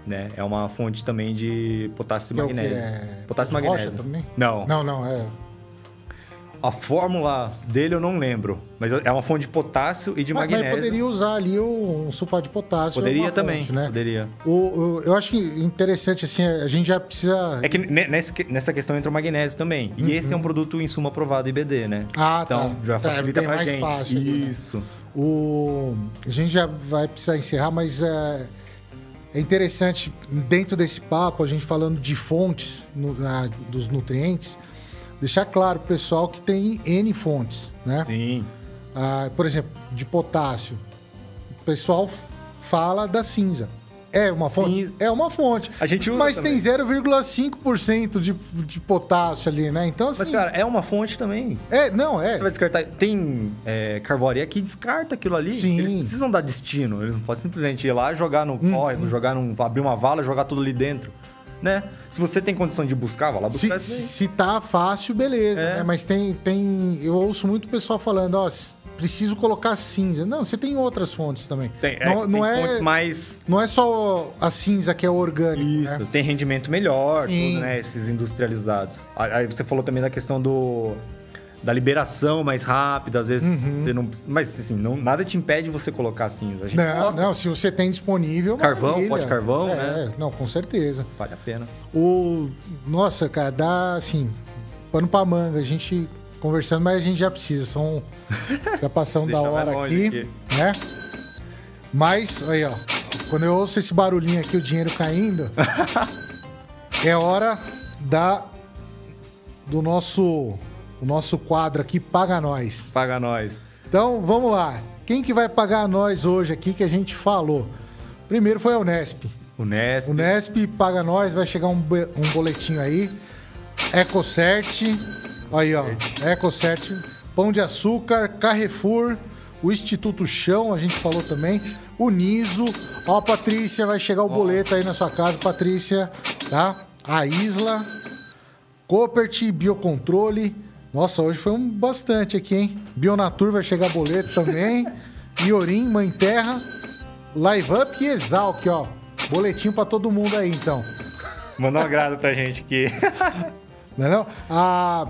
B: Né? É uma fonte também de potássio e
A: é
B: magnésio.
A: É
B: Potássio e
A: rocha
B: magnésio.
A: também?
B: Não.
A: Não, não, é.
B: A fórmula dele eu não lembro. Mas é uma fonte de potássio e de
A: Mas, mas
B: magnésio.
A: poderia usar ali o- um sulfato de potássio.
B: Poderia
A: uma
B: também.
A: fonte, né?
B: Poderia.
A: O, o- eu acho que interessante, assim, a gente já precisa.
B: É que nessa questão entra o magnésio também. E esse é um produto insumo aprovado IBD, né?
A: Uhum. Ah,
B: então,
A: tá.
B: já
A: É,
B: facilita
A: bem
B: pra
A: mais
B: gente.
A: fácil ali, né? O... A gente já vai precisar encerrar, mas é, é interessante, dentro desse papo, a gente falando de fontes ah, dos nutrientes, deixar claro pessoal que tem N fontes, né?
B: Sim.
A: Ah, por exemplo, de potássio. O pessoal fala da cinza. É uma fonte?
B: Sim.
A: É uma fonte.
B: A gente usa
A: Mas
B: também.
A: tem 0,5% de, de potássio ali, né? Então, assim.
B: Mas, cara, é uma fonte também.
A: é, não, é.
B: Você vai descartar. Tem é, carvoaria que descarta aquilo ali.
A: Sim.
B: Eles precisam dar destino. Eles não podem simplesmente ir lá, jogar no
A: Hum,
B: córrego, jogar num. abrir uma vala, jogar tudo ali dentro. Né? Se você tem condição de buscar, vai lá buscar
A: Se, se tá fácil, beleza,
B: É.
A: né? Mas tem, tem. Eu ouço muito pessoal falando, ó, preciso colocar cinza. Não, você tem outras fontes também.
B: Tem, é,
A: não, não
B: tem
A: é,
B: fontes mais.
A: não é só a cinza que é orgânico.
B: Isso,
A: né?
B: tem rendimento melhor, tudo, né? Esses industrializados. Aí você falou também da questão do. Da liberação mais rápida, às vezes
A: Uhum.
B: você não. Mas assim, não, nada te impede de você colocar cinza. A gente
A: Não,
B: coloca,
A: não, se você tem disponível.
B: Carvão,
A: maravilha.
B: pó de carvão,
A: é,
B: né?
A: Não, com certeza.
B: Vale a pena.
A: O. Nossa, cara, dá assim. Pano pra manga, a gente conversando, mas a gente já precisa. São. Já passamos da hora
B: longe
A: aqui, né? Mas, aí, ó. Quando eu ouço esse barulhinho aqui, o dinheiro caindo, é hora da. Do nosso. O nosso quadro aqui, Paga Nós.
B: Paga nós.
A: Então, vamos lá. Quem que vai pagar nós hoje aqui que a gente falou? Primeiro foi a Unesp.
B: O Nesp.
A: O Nesp paga nós, vai chegar um, um boletinho aí. EcoCert, aí ó, EcoCert, Pão de Açúcar, Carrefour, o Instituto Chão, a gente falou também, o Niso, ó, Patrícia, vai chegar o boleto aí na sua casa, Patrícia, tá? A Isla, Copert, Biocontrole, nossa, hoje foi um bastante aqui, hein? Bionatur vai chegar boleto também, Iorim, Mãe Terra, Live Up e Exalc, ó. Boletim pra todo mundo aí, então.
B: Manda um agrado pra gente aqui.
A: Não é não? Ah,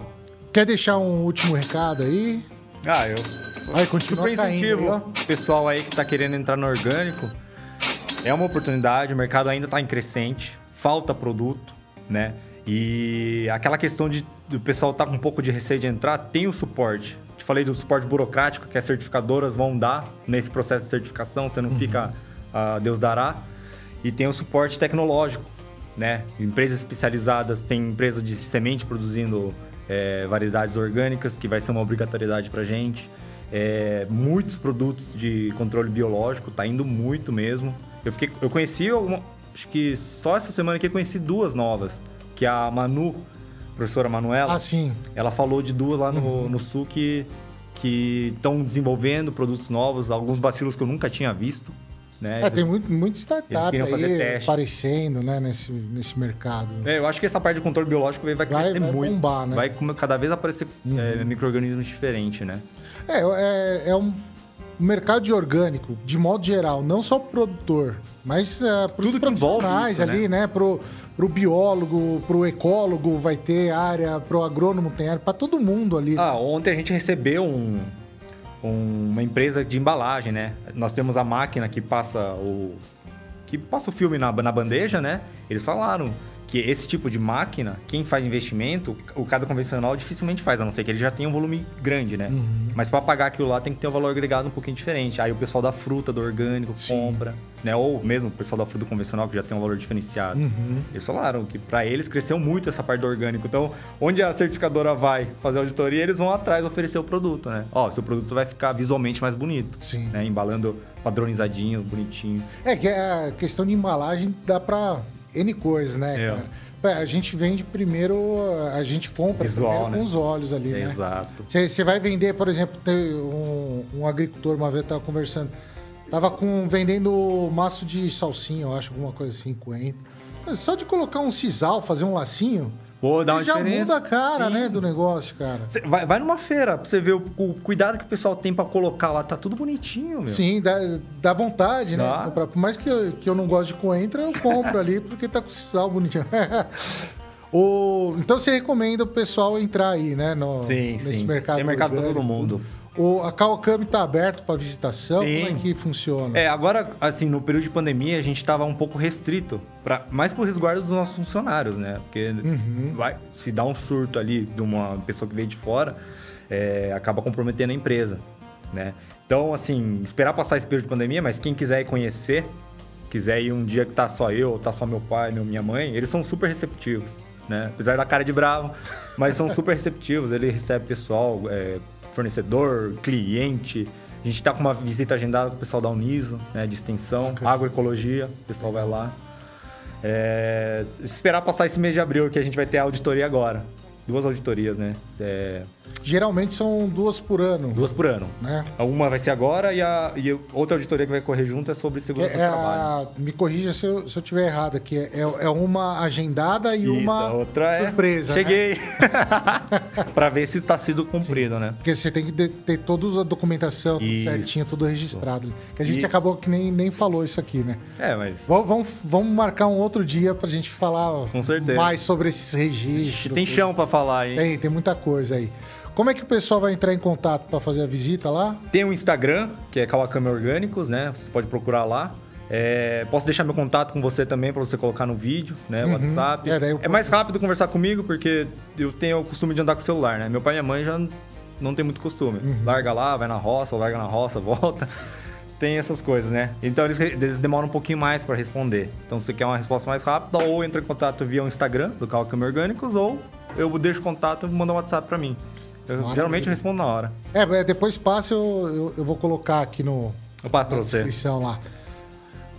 A: quer deixar um último recado aí?
B: ah, eu.
A: Aí, continua
B: Super incentivo.
A: aí,
B: pessoal aí que tá querendo entrar no orgânico. É uma oportunidade, o mercado ainda tá em crescente, falta produto, né? E aquela questão de o pessoal tá com um pouco de receio de entrar, tem o suporte. Te falei do suporte burocrático que as certificadoras vão dar nesse processo de certificação, você não fica a Deus dará. E tem o suporte tecnológico, né? Empresas especializadas, tem empresa de semente produzindo é, variedades orgânicas, que vai ser uma obrigatoriedade pra gente. É, muitos produtos de controle biológico, tá indo muito mesmo. Eu, fiquei, eu conheci, alguma- acho que só essa semana aqui eu conheci duas novas, que é a Manu, professora Manuela.
A: Ah, sim.
B: Ela falou de duas lá no, no sul que que estão desenvolvendo produtos novos, alguns bacilos que eu nunca tinha visto. Né?
A: É, tem muito, muito startup aí aparecendo, né, nesse, nesse mercado.
B: É, eu acho que essa parte de controle biológico vai, vai
A: Vai-
B: crescer
A: vai
B: muito.
A: bombar, né?
B: Vai cada vez aparecer é, micro-organismos diferentes, né?
A: É, é, é um mercado de orgânico, de modo geral, não só pro produtor, mas é, para os profissionais
B: isso,
A: ali, né? Pro, pro biólogo, pro ecólogo vai ter área, pro agrônomo tem área, para todo mundo ali.
B: Ah, ontem a gente recebeu um, um- uma empresa de embalagem, né? Nós temos a máquina que passa o que passa o filme na, na bandeja, né? Eles falaram que esse tipo de máquina, quem faz investimento, o cada convencional dificilmente faz, a não ser que ele já tenha um volume grande, né? Mas para pagar aquilo lá tem que ter um valor agregado um pouquinho diferente. Aí o pessoal da fruta, do orgânico,
A: Sim.
B: compra, né? Ou mesmo o pessoal da fruta convencional que já tem um valor diferenciado. Eles falaram que para eles cresceu muito essa parte do orgânico. Então, onde a certificadora vai fazer a auditoria, eles vão atrás oferecer o produto, né? Ó, seu produto vai ficar visualmente mais bonito.
A: Sim.
B: Né? Embalando padronizadinho, bonitinho.
A: É que a questão de embalagem dá pra N coisas, né,
B: É.
A: cara? A gente vende primeiro, a gente compra
B: Visual,
A: primeiro
B: né?
A: com os olhos ali, né?
B: Exato.
A: Você vai vender, por exemplo, um, um agricultor uma vez tava conversando, tava com vendendo maço de salsinha, eu acho, alguma coisa assim, coentro. Só de colocar um sisal, fazer um lacinho,
B: Pô, dá
A: você
B: uma
A: já
B: diferença.
A: muda a cara,
B: Sim.
A: né, do negócio, cara.
B: Cê vai, vai numa feira pra você ver o, o cuidado que o pessoal tem pra colocar lá. Tá tudo bonitinho, meu.
A: Sim, dá, dá vontade, né?
B: Dá.
A: de comprar. Por mais que eu, que eu não goste de coentro, eu compro ali porque tá com sal bonitinho. o, então você recomenda o pessoal entrar aí, né? No,
B: Sim,
A: nesse
B: sim.
A: mercado.
B: Tem mercado pra todo mundo.
A: O, a Kawakami tá aberto para visitação?
B: Sim.
A: Como é que funciona?
B: É, agora, assim, no período de pandemia, a gente tava um pouco restrito, pra, mais pro resguardo dos nossos funcionários, né? Porque vai, se dá um surto ali de uma pessoa que veio de fora, é, acaba comprometendo a empresa, né? Então, assim, esperar passar esse período de pandemia, mas quem quiser ir conhecer, quiser ir um dia que tá só eu, tá só meu pai, minha mãe, eles são super receptivos. né? Apesar da cara de bravo, mas são super receptivos. Ele recebe pessoal, é, fornecedor, cliente. A gente está com uma visita agendada com o pessoal da Uniso, né, de extensão, okay. agroecologia, o pessoal vai lá. É, esperar passar esse mês de abril que a gente vai ter a auditoria agora duas auditorias, né? É...
A: Geralmente são duas por ano.
B: Duas por ano. Né? Uma vai ser agora e a e outra auditoria que vai correr junto é sobre segurança é, do trabalho.
A: A... Me corrija se eu, se eu tiver errado aqui. É, é uma agendada e Isso, uma outra surpresa.
B: É... Cheguei. Né? para ver se está sendo cumprido, Sim. né?
A: Porque você tem que ter toda a documentação tudo certinho, tudo registrado. Que a gente e... acabou que nem, nem falou isso aqui, né?
B: É, mas.
A: Vamos, vamos marcar um outro dia para a gente falar mais sobre esses registros.
B: Tem chão para falar, hein?
A: Tem, tem muita coisa aí. Como é que o pessoal vai entrar em contato para fazer a visita lá?
B: Tem um Instagram, que é Kawakami Orgânicos, né? Você pode procurar lá. É, posso deixar meu contato com você também para você colocar no vídeo, né? Uhum. WhatsApp. É, é, mais rápido conversar comigo porque eu tenho o costume de andar com o celular, né? Meu pai e minha mãe já não tem muito costume. Uhum. Larga lá, vai na roça, larga na roça, volta. tem essas coisas, né? Então eles, eles demoram um pouquinho mais para responder. Então, se você quer uma resposta mais rápida, ou entra em contato via o Instagram do Calcam Orgânicos, ou eu deixo contato e manda um WhatsApp para mim. Eu, geralmente eu respondo na hora.
A: É, depois passa, eu, eu, eu vou colocar aqui no.
B: Eu passo você.
A: descrição lá.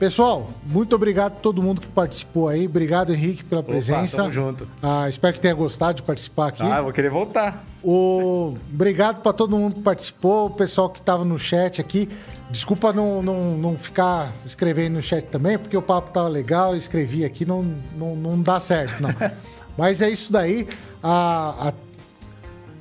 A: Pessoal, muito obrigado a todo mundo que participou aí. Obrigado, Henrique, pela Opa, presença.
B: Tamo junto.
A: Ah, espero que tenha gostado de participar aqui.
B: Ah, eu vou querer voltar.
A: O... Obrigado para todo mundo que participou, o pessoal que estava no chat aqui. Desculpa não, não, não ficar escrevendo no chat também, porque o papo tava legal, eu escrevi aqui, não, não, não dá certo, não. Mas é isso daí. A, a...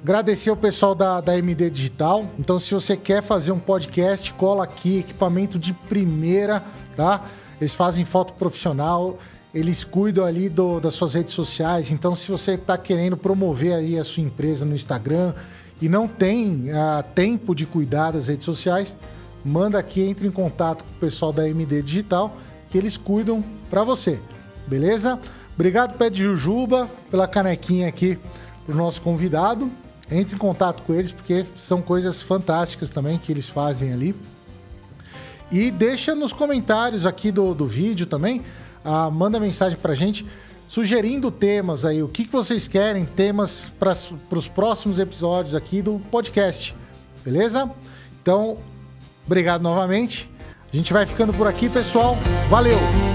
A: Agradecer o pessoal da, da MD Digital. Então, se você quer fazer um podcast, cola aqui, equipamento de primeira, tá? Eles fazem foto profissional, eles cuidam ali do, das suas redes sociais. Então, se você está querendo promover aí a sua empresa no Instagram e não tem uh, tempo de cuidar das redes sociais, manda aqui, entre em contato com o pessoal da MD Digital, que eles cuidam para você, beleza? Obrigado, Pé de Jujuba, pela canequinha aqui pro nosso convidado. Entre em contato com eles, porque são coisas fantásticas também que eles fazem ali. E deixa nos comentários aqui do, do vídeo também, ah, manda mensagem pra gente sugerindo temas aí, o que, que vocês querem, temas para os próximos episódios aqui do podcast, beleza? Então, Obrigado novamente. A gente vai ficando por aqui, pessoal. Valeu!